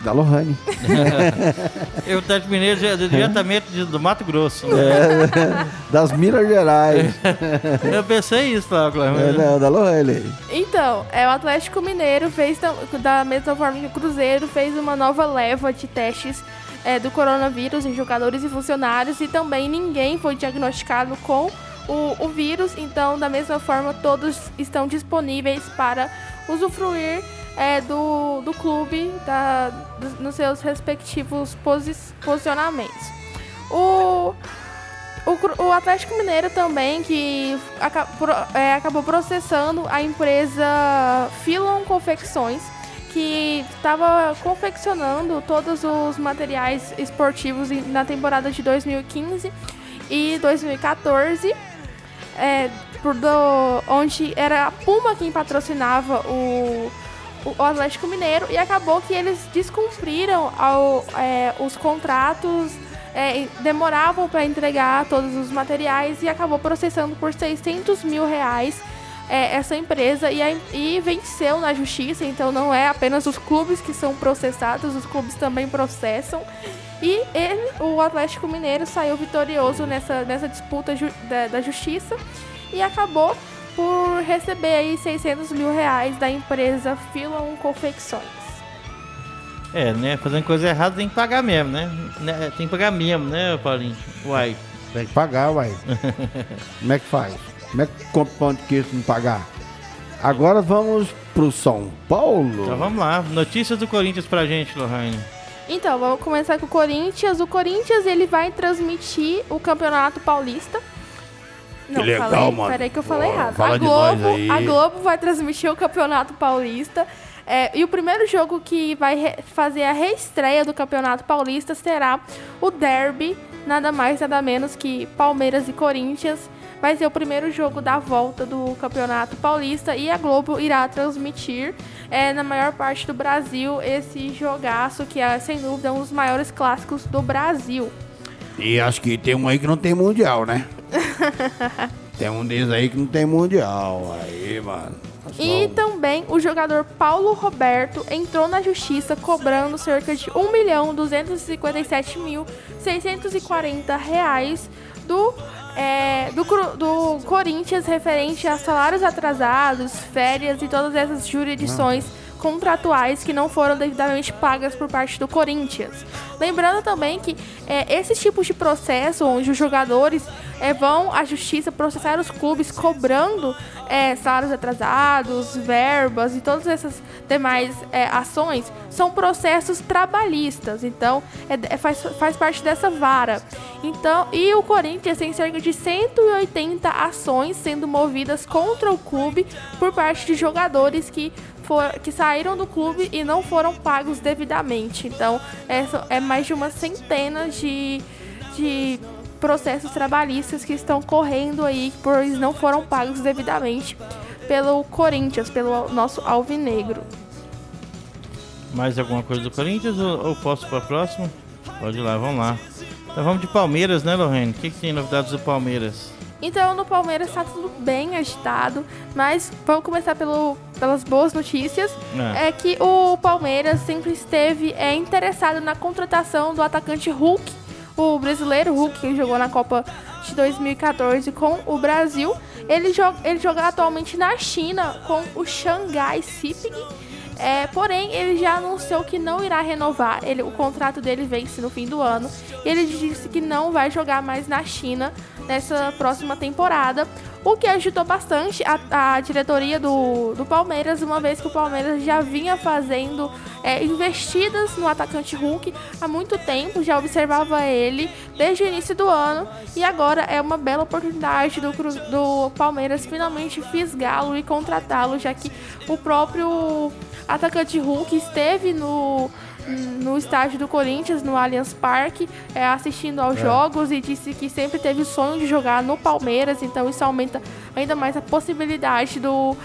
da Lohane. [LAUGHS] eu Tete Mineiro diretamente do Mato Grosso. É, das Minas Gerais. [LAUGHS] eu pensei isso, Cláudio. É, não, da Lohane. Então, é, o Atlético Mineiro fez, da mesma forma que o Cruzeiro, fez uma nova leva de testes é, do coronavírus em jogadores e funcionários e também ninguém foi diagnosticado com o, o vírus. Então, da mesma forma, todos estão disponíveis para usufruir é, do, do clube da, nos seus respectivos posi posicionamentos. O, o, o, Atlético Mineiro também, que é, acabou processando a empresa Filon Confecções, que estava confeccionando todos os materiais esportivos na temporada de 2015 e 2014. É, do, onde era a Puma quem patrocinava o, o Atlético Mineiro e acabou que eles descumpriram ao, é, os contratos, é, demoravam para entregar todos os materiais e acabou processando por 600 mil reais é, essa empresa e, e venceu na justiça. Então não é apenas os clubes que são processados, os clubes também processam. E ele, o Atlético Mineiro saiu vitorioso nessa, nessa disputa ju da, da justiça e acabou por receber aí 600 mil reais da empresa Filon Confecções. É, né? Fazendo coisa errada tem que pagar mesmo, né? né tem que pagar mesmo, né, Paulinho? Uai. Tem que pagar, uai. [LAUGHS] Como é que faz? Como é que compra pão de queijo não pagar? Agora vamos pro São Paulo. Então vamos lá. Notícias do Corinthians pra gente, Lohane. Então, vamos começar com o Corinthians. O Corinthians ele vai transmitir o Campeonato Paulista não, que legal, falei, mano. Peraí que eu falei errado. a, Globo, a Globo vai transmitir o Campeonato Paulista. É, e o primeiro jogo que vai fazer a reestreia do Campeonato Paulista será o Derby, nada mais, nada menos que Palmeiras e Corinthians. Vai ser o primeiro jogo da volta do Campeonato Paulista e a Globo irá transmitir é, na maior parte do Brasil esse jogaço que é, sem dúvida, um dos maiores clássicos do Brasil. E acho que tem um aí que não tem mundial, né? [LAUGHS] tem um deles aí que não tem mundial. Aí, mano. E também o jogador Paulo Roberto entrou na justiça cobrando cerca de 1 milhão 257 mil 640 reais do, é, do, do Corinthians referente a salários atrasados, férias e todas essas jurisdições contratuais que não foram devidamente pagas por parte do Corinthians. Lembrando também que é, esses tipos de processo, onde os jogadores é, vão à justiça processar os clubes cobrando é, salários atrasados, verbas e todas essas demais é, ações, são processos trabalhistas. Então, é, é, faz, faz parte dessa vara. Então, e o Corinthians tem cerca de 180 ações sendo movidas contra o clube por parte de jogadores que, for, que saíram do clube e não foram pagos devidamente. Então, é, é mais de uma centena de, de processos trabalhistas que estão correndo aí, pois não foram pagos devidamente pelo Corinthians, pelo nosso alvinegro. Mais alguma coisa do Corinthians ou, ou posso para a próxima? Pode ir lá, vamos lá. Então vamos de Palmeiras, né, Lorraine? O que, que tem novidades do Palmeiras? Então, no Palmeiras está tudo bem agitado, mas vamos começar pelo, pelas boas notícias. É. é que o Palmeiras sempre esteve é, interessado na contratação do atacante Hulk, o brasileiro Hulk, que jogou na Copa de 2014 com o Brasil. Ele joga, ele joga atualmente na China com o Shanghai Siping é, porém, ele já anunciou que não irá renovar. Ele, o contrato dele vence no fim do ano. E ele disse que não vai jogar mais na China nessa próxima temporada. O que ajudou bastante a, a diretoria do, do Palmeiras, uma vez que o Palmeiras já vinha fazendo é, investidas no atacante Hulk há muito tempo, já observava ele desde o início do ano e agora é uma bela oportunidade do, do Palmeiras finalmente fisgá-lo e contratá-lo, já que o próprio atacante Hulk esteve no, no estádio do Corinthians, no Allianz Parque, é, assistindo aos é. jogos e disse que sempre teve o sonho de jogar no Palmeiras, então isso aumenta ainda mais a possibilidade do,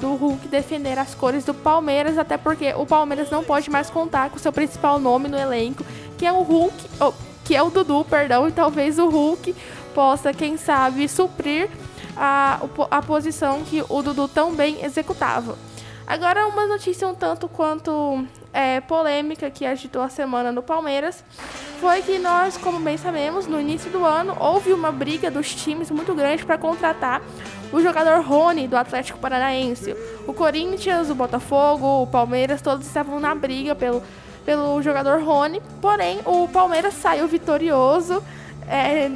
do Hulk defender as cores do Palmeiras, até porque o Palmeiras não pode mais contar com seu principal nome no elenco, que é o Hulk, oh, que é o Dudu, perdão, e talvez o Hulk possa, quem sabe, suprir a, a posição que o Dudu tão bem executava. Agora, uma notícia um tanto quanto é, polêmica que agitou a semana no Palmeiras foi que nós, como bem sabemos, no início do ano houve uma briga dos times muito grande para contratar o jogador Rony do Atlético Paranaense. O Corinthians, o Botafogo, o Palmeiras, todos estavam na briga pelo, pelo jogador Rony. Porém, o Palmeiras saiu vitorioso. É,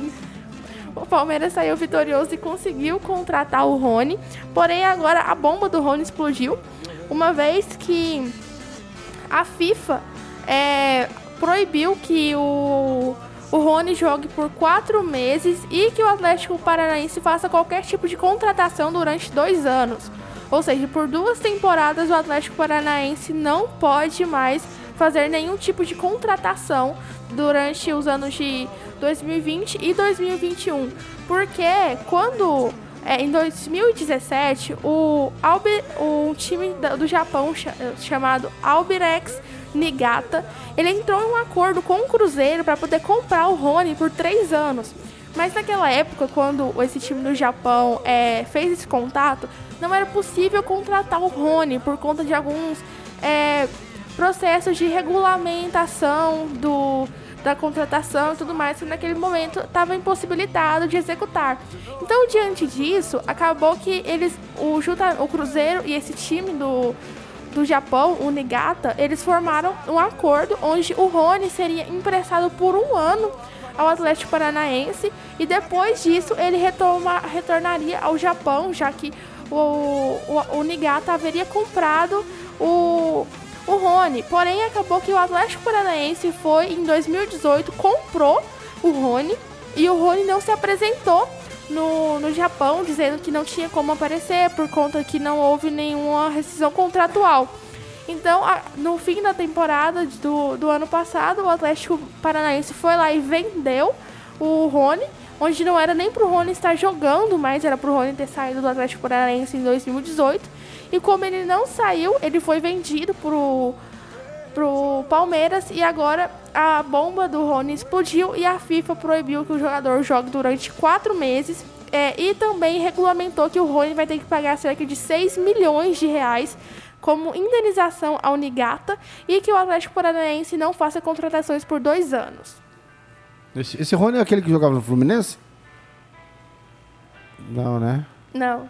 o Palmeiras saiu vitorioso e conseguiu contratar o Rony. Porém, agora a bomba do Rony explodiu uma vez que a FIFA é, proibiu que o, o Rony jogue por quatro meses e que o Atlético Paranaense faça qualquer tipo de contratação durante dois anos. Ou seja, por duas temporadas o Atlético Paranaense não pode mais fazer nenhum tipo de contratação durante os anos de 2020 e 2021. Porque quando é, em 2017, o, Albi, o time do Japão chamado Albirex Nigata, ele entrou em um acordo com o Cruzeiro para poder comprar o Rony por três anos. Mas naquela época, quando esse time do Japão é, fez esse contato, não era possível contratar o Rony por conta de alguns é, processos de regulamentação do, da contratação e tudo mais, que naquele momento estava impossibilitado de executar. Então, diante disso, acabou que eles, o, Juta, o Cruzeiro e esse time do, do Japão, o Nigata, eles formaram um acordo onde o Rony seria emprestado por um ano ao Atlético Paranaense e depois disso ele retoma, retornaria ao Japão, já que o, o, o Nigata haveria comprado o, o Rony. Porém, acabou que o Atlético Paranaense foi em 2018, comprou o Rony e o Rony não se apresentou no, no Japão, dizendo que não tinha como aparecer por conta que não houve nenhuma rescisão contratual. Então, a, no fim da temporada do, do ano passado, o Atlético Paranaense foi lá e vendeu o Rony, onde não era nem pro Rony estar jogando, mas era pro Rony ter saído do Atlético Paranaense em 2018. E como ele não saiu, ele foi vendido pro, pro Palmeiras e agora a bomba do Rony explodiu e a FIFA proibiu que o jogador jogue durante quatro meses. É, e também regulamentou que o Rony vai ter que pagar cerca de 6 milhões de reais como indenização ao Nigata e que o Atlético Paranaense não faça contratações por dois anos. Esse, esse Rony é aquele que jogava no Fluminense? Não, né? Não.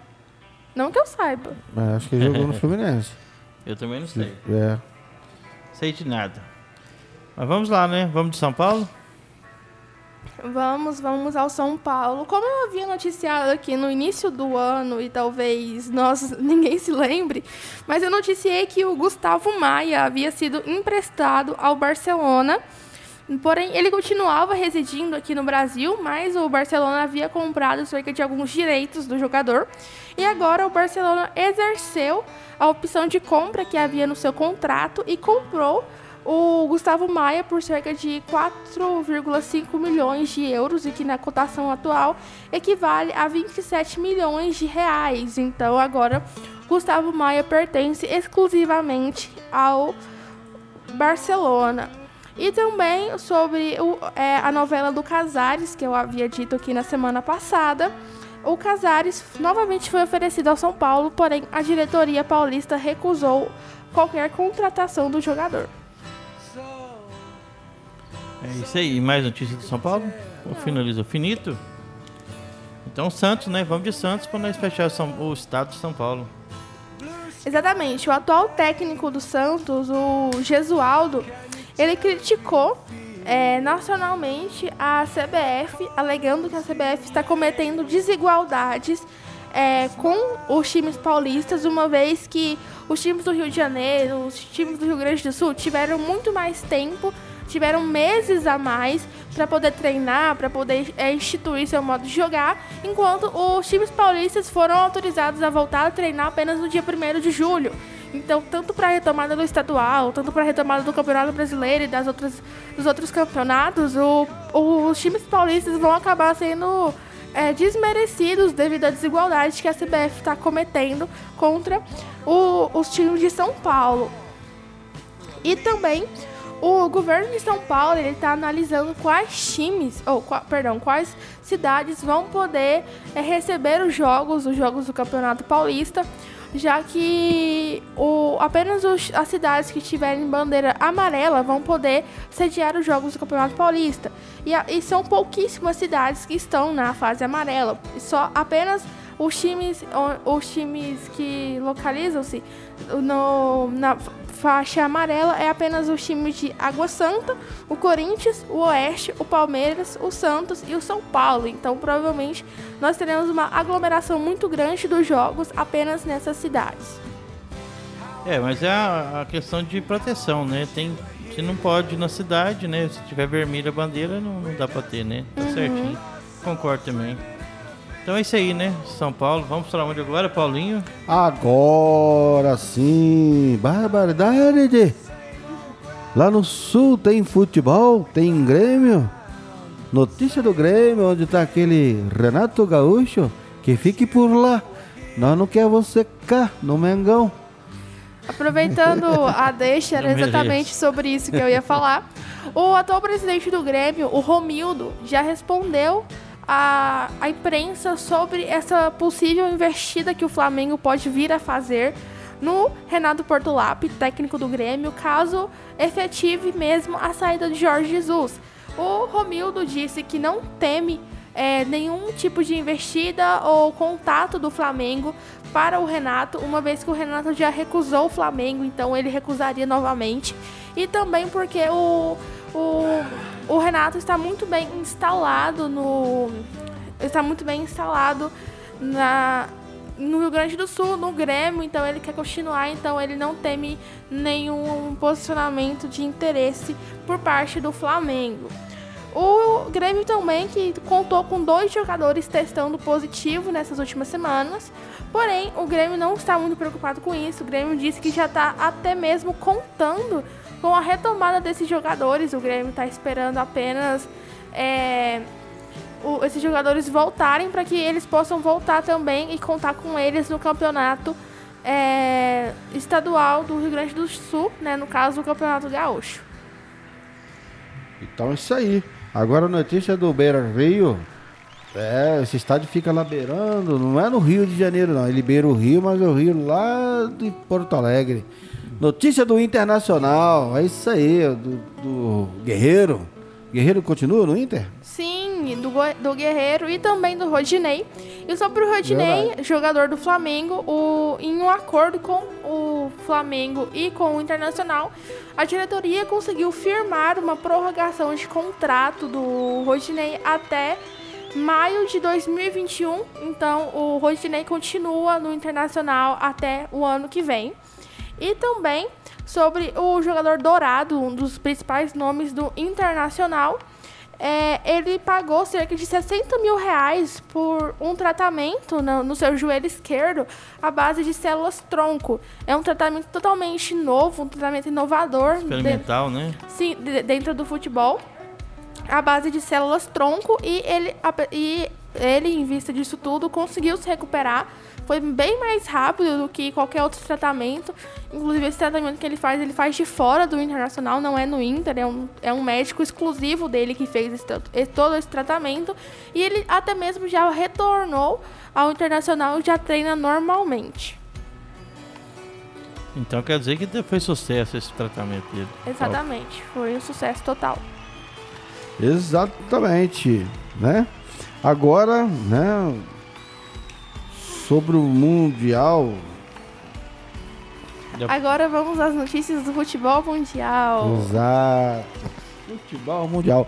Não que eu saiba. É, acho que ele jogou no [LAUGHS] Fluminense. Eu também não sei. É. Sei de nada. Mas vamos lá, né? Vamos de São Paulo? Vamos, vamos ao São Paulo. Como eu havia noticiado aqui no início do ano, e talvez nós [LAUGHS] ninguém se lembre, mas eu noticiei que o Gustavo Maia havia sido emprestado ao Barcelona. Porém, ele continuava residindo aqui no Brasil, mas o Barcelona havia comprado cerca de alguns direitos do jogador. E agora o Barcelona exerceu a opção de compra que havia no seu contrato e comprou o Gustavo Maia por cerca de 4,5 milhões de euros, e que na cotação atual equivale a 27 milhões de reais. Então agora Gustavo Maia pertence exclusivamente ao Barcelona. E também sobre o, é, a novela do Casares, que eu havia dito aqui na semana passada. O Casares novamente foi oferecido ao São Paulo, porém a diretoria paulista recusou qualquer contratação do jogador. É isso aí. Mais notícias do São Paulo? Ou finalizou? Finito? Então, Santos, né? Vamos de Santos para nós fechar o estado de São Paulo. Exatamente. O atual técnico do Santos, o Gesualdo, ele criticou é, nacionalmente a CBF, alegando que a CBF está cometendo desigualdades é, com os times paulistas, uma vez que os times do Rio de Janeiro, os times do Rio Grande do Sul tiveram muito mais tempo tiveram meses a mais para poder treinar, para poder é, instituir seu modo de jogar, enquanto os times paulistas foram autorizados a voltar a treinar apenas no dia 1 de julho. Então, tanto para a retomada do estadual, tanto para a retomada do Campeonato Brasileiro e das outras, dos outros campeonatos, o, os times paulistas vão acabar sendo é, desmerecidos devido à desigualdade que a CBF está cometendo contra o, os times de São Paulo. E também o governo de São Paulo ele está analisando quais times, ou perdão, quais cidades vão poder é, receber os jogos, os jogos do Campeonato Paulista, já que o, apenas os, as cidades que tiverem bandeira amarela vão poder sediar os jogos do Campeonato Paulista. E, e são pouquíssimas cidades que estão na fase amarela. Só apenas os times, os times que localizam-se na faixa amarela é apenas os times de Água Santa, o Corinthians, o Oeste, o Palmeiras, o Santos e o São Paulo. Então, provavelmente, nós teremos uma aglomeração muito grande dos jogos apenas nessas cidades. É, mas é a, a questão de proteção, né? Tem, você não pode ir na cidade, né? Se tiver vermelha a bandeira, não, não dá pra ter, né? Tá uhum. certinho. Concordo também. Então é isso aí, né? São Paulo. Vamos para onde agora, Paulinho? Agora sim. Barbaridade. Lá no sul tem futebol, tem Grêmio. Notícia do Grêmio, onde tá aquele Renato Gaúcho. Que fique por lá. Nós não quer você cá, no Mengão. Aproveitando [LAUGHS] a deixa, era exatamente sobre isso que eu ia falar. O atual presidente do Grêmio, o Romildo, já respondeu a, a imprensa sobre essa possível investida que o Flamengo pode vir a fazer no Renato Portolap, técnico do Grêmio, caso efetive mesmo a saída de Jorge Jesus. O Romildo disse que não teme é, nenhum tipo de investida ou contato do Flamengo para o Renato, uma vez que o Renato já recusou o Flamengo, então ele recusaria novamente. E também porque o, o o Renato está muito bem instalado no. Está muito bem instalado na, no Rio Grande do Sul, no Grêmio, então ele quer continuar, então ele não teme nenhum posicionamento de interesse por parte do Flamengo. O Grêmio também que contou com dois jogadores testando positivo nessas últimas semanas. Porém, o Grêmio não está muito preocupado com isso. O Grêmio disse que já está até mesmo contando com a retomada desses jogadores, o Grêmio está esperando apenas é, o, esses jogadores voltarem para que eles possam voltar também e contar com eles no campeonato é, estadual do Rio Grande do Sul, né, no caso do Campeonato Gaúcho. Então é isso aí. Agora a notícia do Beira Rio. É, esse estádio fica lá beirando, não é no Rio de Janeiro não, ele beira o Rio, mas é o Rio lá de Porto Alegre. Notícia do Internacional, é isso aí, do, do Guerreiro. Guerreiro continua no Inter? Do, do Guerreiro e também do Rodinei. E sobre o Rodinei, Verdade. jogador do Flamengo, o, em um acordo com o Flamengo e com o Internacional, a diretoria conseguiu firmar uma prorrogação de contrato do Rodinei até maio de 2021. Então, o Rodinei continua no Internacional até o ano que vem. E também sobre o jogador Dourado, um dos principais nomes do Internacional. É, ele pagou cerca de 60 mil reais por um tratamento no, no, seu joelho esquerdo à base de células tronco. É um tratamento totalmente novo, um tratamento inovador. Experimental, de, né? Sim, de, dentro do futebol. À base de células tronco e ele, e ele, em vista disso tudo, conseguiu se recuperar foi bem mais rápido do que qualquer outro tratamento. Inclusive, esse tratamento que ele faz, ele faz de fora do Internacional, não é no Inter, é um, é um médico exclusivo dele que fez esse, todo esse tratamento. E ele até mesmo já retornou ao Internacional e já treina normalmente. Então quer dizer que foi sucesso esse tratamento dele. Exatamente, foi um sucesso total. Exatamente, né? Agora, né, sobre o Mundial. Agora vamos às notícias do futebol mundial. Exato. Futebol mundial.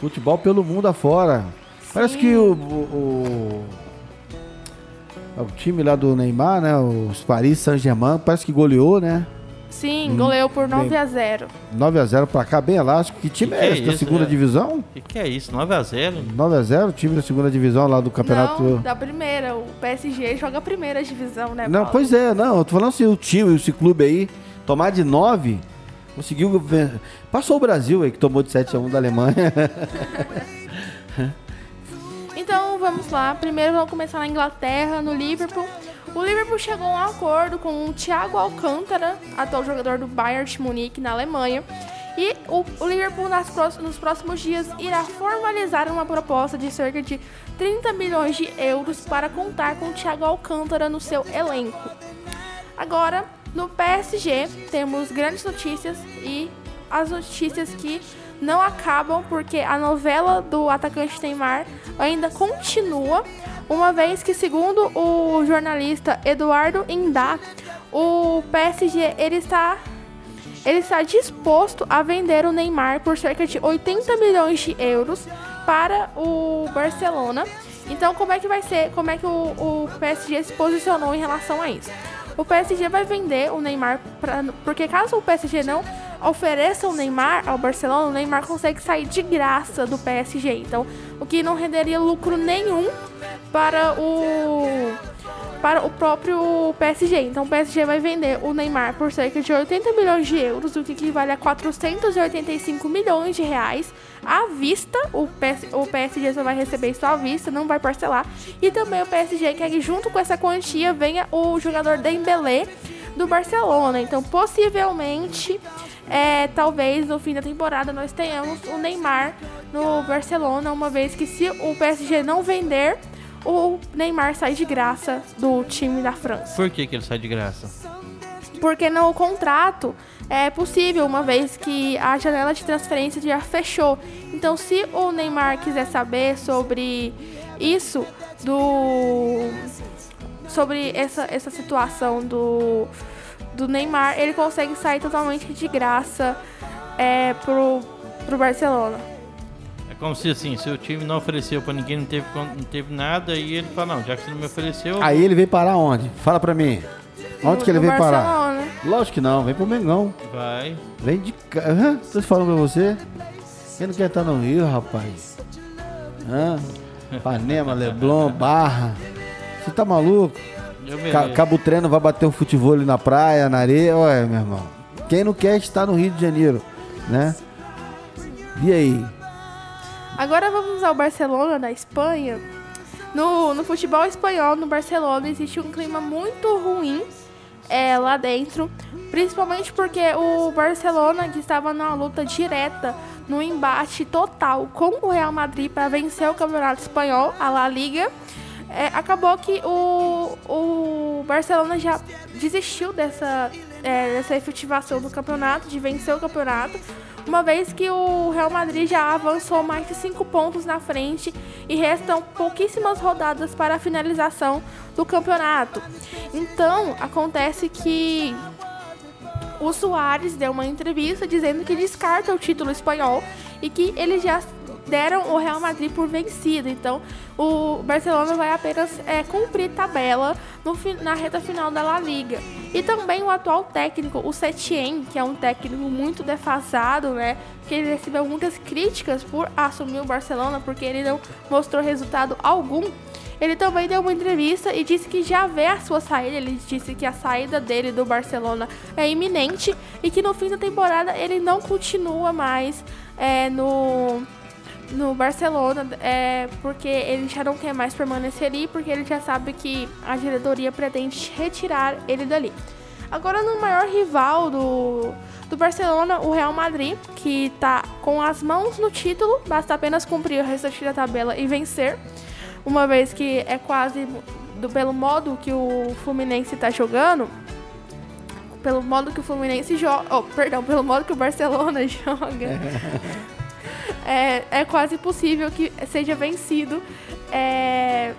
Futebol pelo mundo afora. Sim. Parece que o, o, o, o, time lá do Neymar, né? Os Paris Saint-Germain, parece que goleou, né? Sim, hum, goleou por 9 x a 0 9 x 0 pra cá, bem elástico. Que time que é, esse? Da segunda é? divisão? O que, que, é isso? 9 x 0 9 x 0 time da segunda divisão lá do campeonato. Não, da primeira. O PSG joga a primeira divisão, né? Não, Paulo? pois é, não. Eu tô falando assim, o time, esse clube aí, tomar de 9, conseguiu. Passou o Brasil aí, que tomou de 7 x 1 da Alemanha. [LAUGHS] então vamos lá. Primeiro vamos começar na Inglaterra, no Liverpool. O Liverpool chegou a um acordo com o Thiago Alcântara, atual jogador do Bayern de Munique na Alemanha. E o, Liverpool nas, nos próximos dias irá formalizar uma proposta de cerca de 30 milhões de euros para contar com o Thiago Alcântara no seu elenco. Agora, no PSG, temos grandes notícias e as notícias que não acabam porque a novela do atacante Neymar ainda continua, uma vez que, segundo o jornalista Eduardo Indá, o PSG ele está, ele está disposto a vender o Neymar por cerca de 80 milhões de euros para o Barcelona. Então, como é que vai ser? Como é que o, o PSG se posicionou em relação a isso? O PSG vai vender o Neymar, pra, porque caso o PSG não ofereça o Neymar ao Barcelona, o Neymar consegue sair de graça do PSG. Então, o que não renderia lucro nenhum para o para o próprio PSG. Então o PSG vai vender o Neymar por cerca de 80 milhões de euros, o que equivale a 485 milhões de reais à vista. O, PS, o PSG só vai receber isso à vista, não vai parcelar. E também o PSG quer que junto com essa quantia venha o jogador Dembélé do Barcelona. Então possivelmente é, talvez no fim da temporada nós tenhamos o Neymar no Barcelona, uma vez que se o PSG não vender, o Neymar sai de graça do time da França. Por que, que ele sai de graça? Porque no contrato é possível, uma vez que a janela de transferência já fechou. Então, se o Neymar quiser saber sobre isso, do sobre essa, essa situação do do Neymar, ele consegue sair totalmente de graça é, pro, pro Barcelona. Como se assim, se o time não ofereceu para ninguém, não teve, não teve nada, e ele fala, não, já que você não me ofereceu. Aí ele veio parar onde? Fala pra mim. Onde no, que ele veio parar? Lógico que não, vem pro Mengão. Vai. Vem de cá. Tô falando pra você. Quem não quer estar no Rio, rapaz? Hã? Panema, [LAUGHS] Leblon, Barra. Você tá maluco? Ca Cabo Treino vai bater um futebol na praia, na areia. Ué, meu irmão. Quem não quer estar no Rio de Janeiro, né? E aí? Agora vamos ao Barcelona, da Espanha. No, no futebol espanhol, no Barcelona, existe um clima muito ruim é, lá dentro. Principalmente porque o Barcelona, que estava numa luta direta, no embate total com o Real Madrid para vencer o Campeonato Espanhol, a La Liga é, acabou que o, o Barcelona já desistiu dessa, é, dessa efetivação do campeonato, de vencer o campeonato. Uma vez que o Real Madrid já avançou mais de 5 pontos na frente e restam pouquíssimas rodadas para a finalização do campeonato. Então, acontece que o Soares deu uma entrevista dizendo que descarta o título espanhol e que ele já deram o Real Madrid por vencido. Então, o Barcelona vai apenas é, cumprir tabela no, na reta final da La Liga. E também o atual técnico, o Setien, que é um técnico muito defasado, né? Que ele recebeu muitas críticas por assumir o Barcelona, porque ele não mostrou resultado algum. Ele também deu uma entrevista e disse que já vê a sua saída. Ele disse que a saída dele do Barcelona é iminente e que no fim da temporada ele não continua mais é, no no Barcelona, é, porque ele já não quer mais permanecer ali, porque ele já sabe que a diretoria pretende retirar ele dali. Agora no maior rival do, do Barcelona, o Real Madrid, que está com as mãos no título, basta apenas cumprir o restante da tabela e vencer, uma vez que é quase do, pelo modo que o Fluminense está jogando, pelo modo que o Fluminense joga, oh, perdão, pelo modo que o Barcelona [LAUGHS] joga. É, é quase possível que seja vencido é,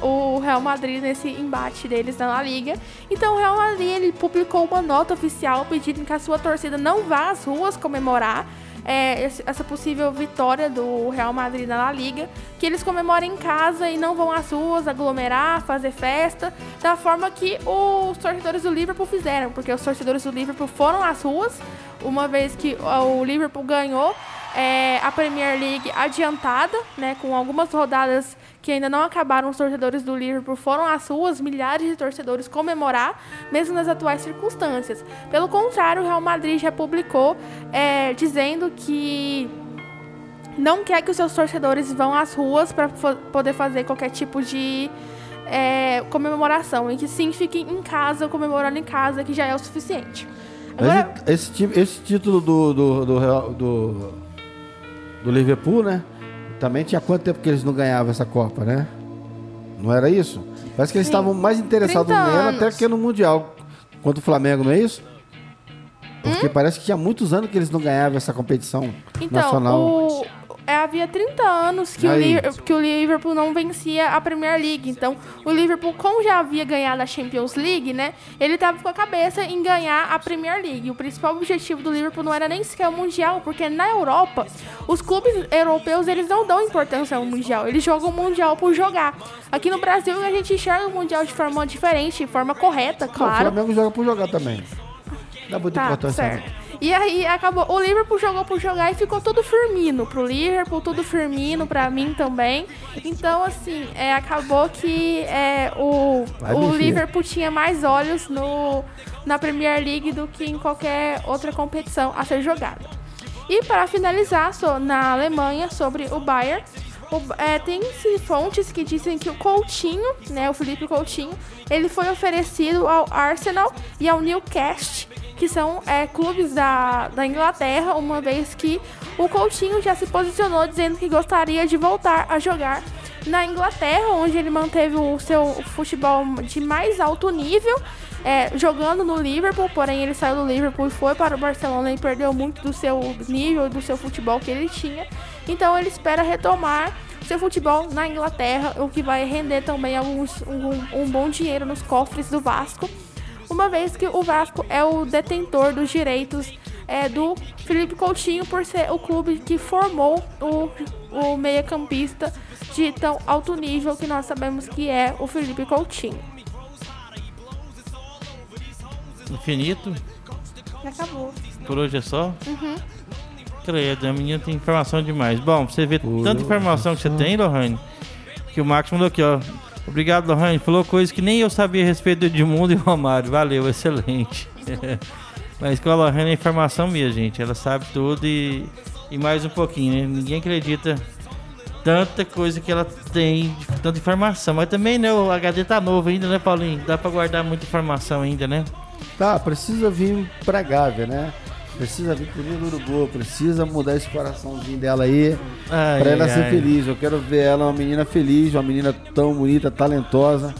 o Real Madrid nesse embate deles na La Liga. Então o Real Madrid ele publicou uma nota oficial pedindo que a sua torcida não vá às ruas comemorar é, essa possível vitória do Real Madrid na La Liga, que eles comemorem em casa e não vão às ruas aglomerar, fazer festa, da forma que os torcedores do Liverpool fizeram, porque os torcedores do Liverpool foram às ruas, uma vez que o Liverpool ganhou é, a Premier League adiantada, né, com algumas rodadas que ainda não acabaram, os torcedores do Liverpool foram às ruas, milhares de torcedores comemorar, mesmo nas atuais circunstâncias. Pelo contrário, o Real Madrid já publicou é, dizendo que não quer que os seus torcedores vão às ruas para poder fazer qualquer tipo de é, comemoração e que sim fiquem em casa, comemorando em casa, que já é o suficiente. Agora... Esse, esse, esse, título do, do, do, do do Liverpool, né? Também tinha quanto tempo que eles não ganhavam essa Copa, né? Não era isso? Parece que eles estavam mais interessados nela até que no Mundial. Quanto o Flamengo, não é isso? Porque hum? parece que tinha muitos anos que eles não ganhavam essa competição então, nacional. O, é, havia 30 anos que o, que o, Liverpool não vencia a Premier League. Então, o Liverpool, como já havia ganhado a Champions League, né? Ele estava com a cabeça em ganhar a Premier League. O principal objetivo do Liverpool não era nem sequer o Mundial, porque na Europa, os clubes europeus, eles não dão importância ao Mundial. Eles jogam o Mundial por jogar. Aqui no Brasil, a gente enxerga o Mundial de forma diferente, de forma correta, claro. o Flamengo joga por jogar também. Dá muita tá, importância. Certo. E aí acabou. O Liverpool jogou por jogar e ficou todo firmino pro Liverpool, tudo firmino pra mim também. Então, assim, é, acabou que é, o, o Liverpool tinha mais olhos no, na Premier League do que em qualquer outra competição a ser jogada. E para finalizar, so, na Alemanha, sobre o Bayern. O, é, tem fontes que dizem que o Coutinho, né, o Felipe Coutinho, ele foi oferecido ao Arsenal e ao Newcastle que são é, clubes da, da Inglaterra, uma vez que o Coutinho já se posicionou dizendo que gostaria de voltar a jogar na Inglaterra, onde ele manteve o seu futebol de mais alto nível, é, jogando no Liverpool, porém ele saiu do Liverpool e foi para o Barcelona e perdeu muito do seu nível, do seu futebol que ele tinha. Então ele espera retomar seu futebol na Inglaterra, o que vai render também alguns, um, um bom dinheiro nos cofres do Vasco uma vez que o Vasco é o detentor dos direitos é, do Felipe Coutinho por ser o clube que formou o, o meia-campista de tão alto nível que nós sabemos que é o Felipe Coutinho. Infinito? Acabou. Por hoje é só? Uhum. Credo, a menina tem informação demais. Bom, você vê Por tanta informação que você tem, Lohane, que o Max mandou aqui, ó. Obrigado, Lohane. Falou coisas que nem eu sabia a respeito do Edmundo e Romário. Valeu, excelente. [LAUGHS] Mas com a Lohane é informação minha, gente. Ela sabe tudo e, e mais um pouquinho, né? Ninguém acredita tanta coisa que ela tem, tanta informação. Mas também, né, o HD tá novo ainda, né, Paulinho? Dá pra guardar muita informação ainda, né? Tá, precisa vir pra Gávea, né? Precisa vir pro Rio do Urubu, precisa mudar esse coraçãozinho dela aí ai, pra ela ai, ser ai. feliz. Eu quero ver ela uma menina feliz, uma menina tão bonita, talentosa.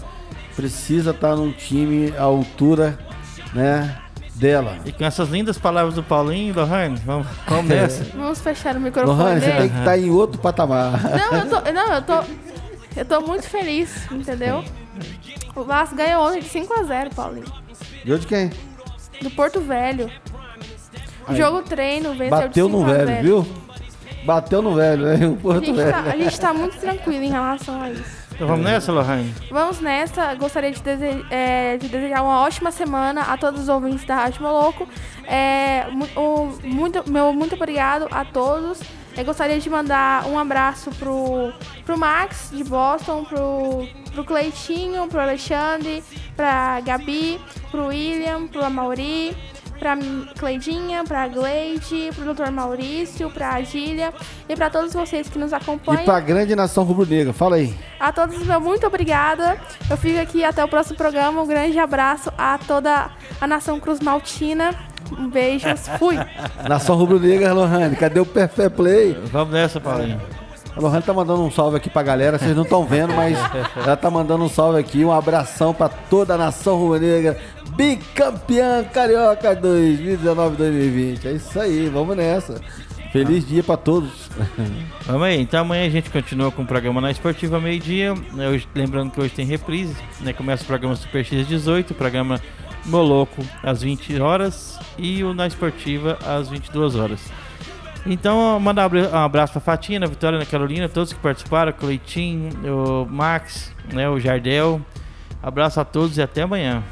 Precisa estar tá num time à altura, né? dela. E com essas lindas palavras do Paulinho, Lohane, vamos, vamos nessa. [LAUGHS] Vamos fechar o microfone Lohane, você tem que estar em outro patamar. Não, eu tô, não, eu tô, eu tô muito feliz, entendeu? O Vasco ganhou ontem de 5x0, Paulinho. Deu de quem? Do Porto Velho. Aí. Jogo treino, venceu Bateu de no 5 a velho, 0. viu? Bateu no velho, hein? O A Porto gente, Velho. tá, a gente tá muito tranquilo em relação a isso. Então vamos nessa, Lohane? Vamos nessa. Gostaria de, dese- é, de desejar uma ótima semana a todos os ouvintes da Rádio Moloco. É, o- muito, meu muito obrigado a todos. Eu gostaria de mandar um abraço pro, pro Max de Boston, pro, pro Cleitinho, pro Alexandre, pra Gabi, pro William, pro Amauri, pra Cleidinha, pra Gleide, pro Dr. Maurício, pra Gília e pra todos vocês que nos E acompanham. pra grande nação rubro-negra, fala aí. A todos, meu muito obrigada. Eu fico aqui até o próximo programa. Um grande abraço a toda a nação Cruz Maltina. Um beijo, fui. [LAUGHS] Nação rubro-negra, Lohane, cadê o Perfect Play? Vamos nessa, Paulinho. A Lohane tá mandando um salve aqui pra galera, vocês não estão vendo, mas [LAUGHS] ela tá mandando um salve aqui, um abração pra toda a nação rubro-negra, bicampeã carioca 2019-2020. É isso aí, vamos nessa. Feliz dia pra todos. Vamos aí, então amanhã a gente continua com o programa na Esportiva meio-dia. lembrando que hoje tem reprise, né? Começa o programa Super X 18, o programa Moloco às 20 horas e o na Esportiva às 22 horas. Então, mandar um abra- abraço pra Fatina, na Vitória, na Carolina, todos que participaram, o Cleitinho, o Max, né, o Jardel. Abraço a todos e até amanhã.